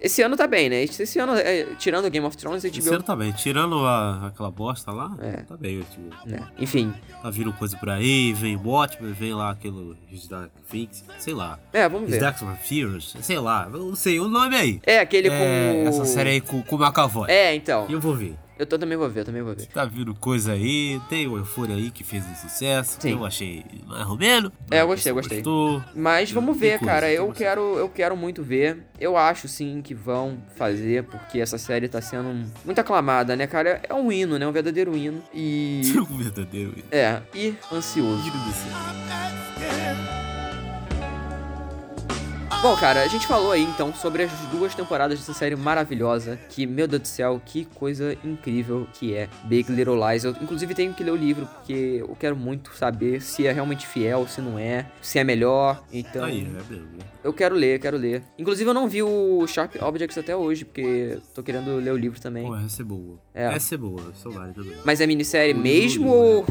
Esse ano tá bem, né? Esse ano, é, tirando o Game of Thrones, HBO. Esse ano tá bem. Tirando a- aquela bosta lá, É. tá bem, tipo. né? Enfim, Tá vindo coisa por aí, vem Watchmen, vem lá aquele Dark Fix, sei lá. é, vamos ver. Dark Fears, sei lá, eu não sei o nome aí. É, aquele É, com. Essa série aí com, com o McAvoy. É, então. Eu vou ver. Eu tô- também vou ver, eu também vou ver. Tá vindo coisa aí, tem o Euphoria aí que fez um sucesso, Sim. que eu achei mais ou menos. É, eu gostei, eu gostei. Gostou. Mas vamos ver, coisa, cara. Eu quero, eu quero muito ver. Eu acho sim que vão fazer, porque essa série tá sendo muito aclamada, né, cara? É um hino, né? Um verdadeiro hino. E. Um verdadeiro. É, e ansioso. Tiro do céu. Bom, cara, a gente falou aí então sobre as duas temporadas dessa série maravilhosa. Que, meu Deus do céu, que coisa incrível que é Big Little Lies. Eu, inclusive, tenho que ler o livro, porque eu quero muito saber se é realmente fiel, se não é, se é melhor. Então. Aí, é mesmo. Eu quero ler, quero ler. Inclusive, eu não vi o Sharp Objects até hoje, porque tô querendo ler o livro também. Pô, essa é boa. É. Essa é boa, saudade também. Mas é minissérie Eu mesmo o ou,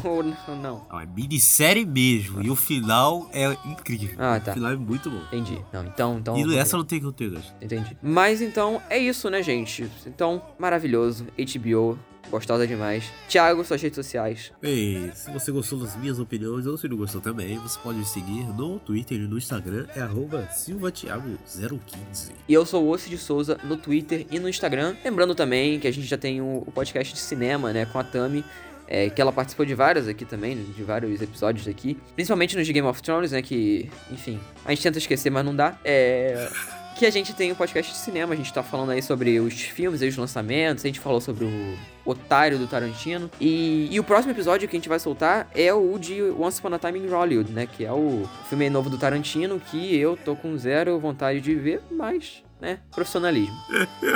ou não? Ah, é minissérie mesmo. E o final é incrível. Ah, tá. O final é muito bom. Entendi. Não, então. então E essa não tem roteiro. Entendi. Mas então é isso, né, gente? Então, maravilhoso. HBO, gostosa demais. Thiago, suas redes sociais. Bem, se você gostou das minhas opiniões ou se não gostou também, você pode me seguir no Twitter e no Instagram, é arroba silvatiago015. E eu sou o Ossi de Souza no Twitter e no Instagram. Lembrando também que a gente já tem o, o podcast de cinema, né, com a Tami. é, que ela participou de vários aqui também, de vários episódios aqui. Principalmente nos de Game of Thrones, né? Que, enfim, a gente tenta esquecer, mas não dá. É. Que a gente tem o podcast de cinema, a gente tá falando aí sobre os filmes e os lançamentos, a gente falou sobre o Otário do Tarantino. E, e o próximo episódio que a gente vai soltar é o de Once Upon a Time in Hollywood, né? Que é o filme novo do Tarantino, que eu tô com zero vontade de ver, mas, né, profissionalismo.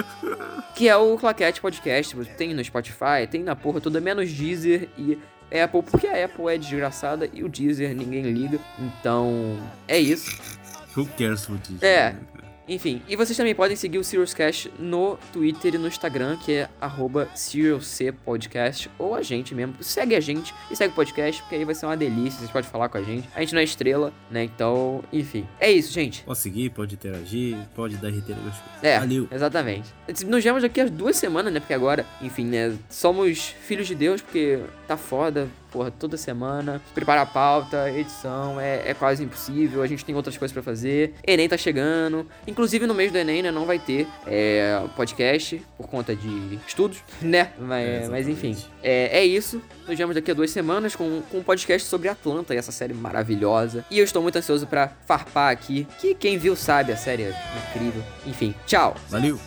que é o Claquete Podcast. Tem no Spotify, tem na porra toda, menos Deezer e Apple, porque a Apple é desgraçada e o Deezer ninguém liga. Então, é isso. Who cares for this? É. Enfim, e vocês também podem seguir o Serious Cast no Twitter e no Instagram, que é arroba SerialCPodcast, ou a gente mesmo. Segue a gente e segue o podcast, porque aí vai ser uma delícia, vocês podem falar com a gente. A gente não é estrela, né? Então, enfim. É isso, gente. Pode seguir, pode interagir, pode dar RT nas coisas. É, Valeu. exatamente. Nos vemos daqui a duas semanas, né? Porque agora, enfim, né? Somos filhos de Deus, porque tá foda, porra, toda semana. Preparar a pauta, edição, é, é quase impossível. A gente tem outras coisas pra fazer. Enem tá chegando. Inclusive, no mês do Enem, né? Não vai ter é, podcast por conta de estudos, né? Mas, É, mas enfim, é, é isso. Nos vemos daqui a duas semanas com, com um podcast sobre Atlanta e essa série maravilhosa. E eu estou muito ansioso pra farpar aqui, que quem viu sabe, a série é incrível. Enfim, tchau! Valeu.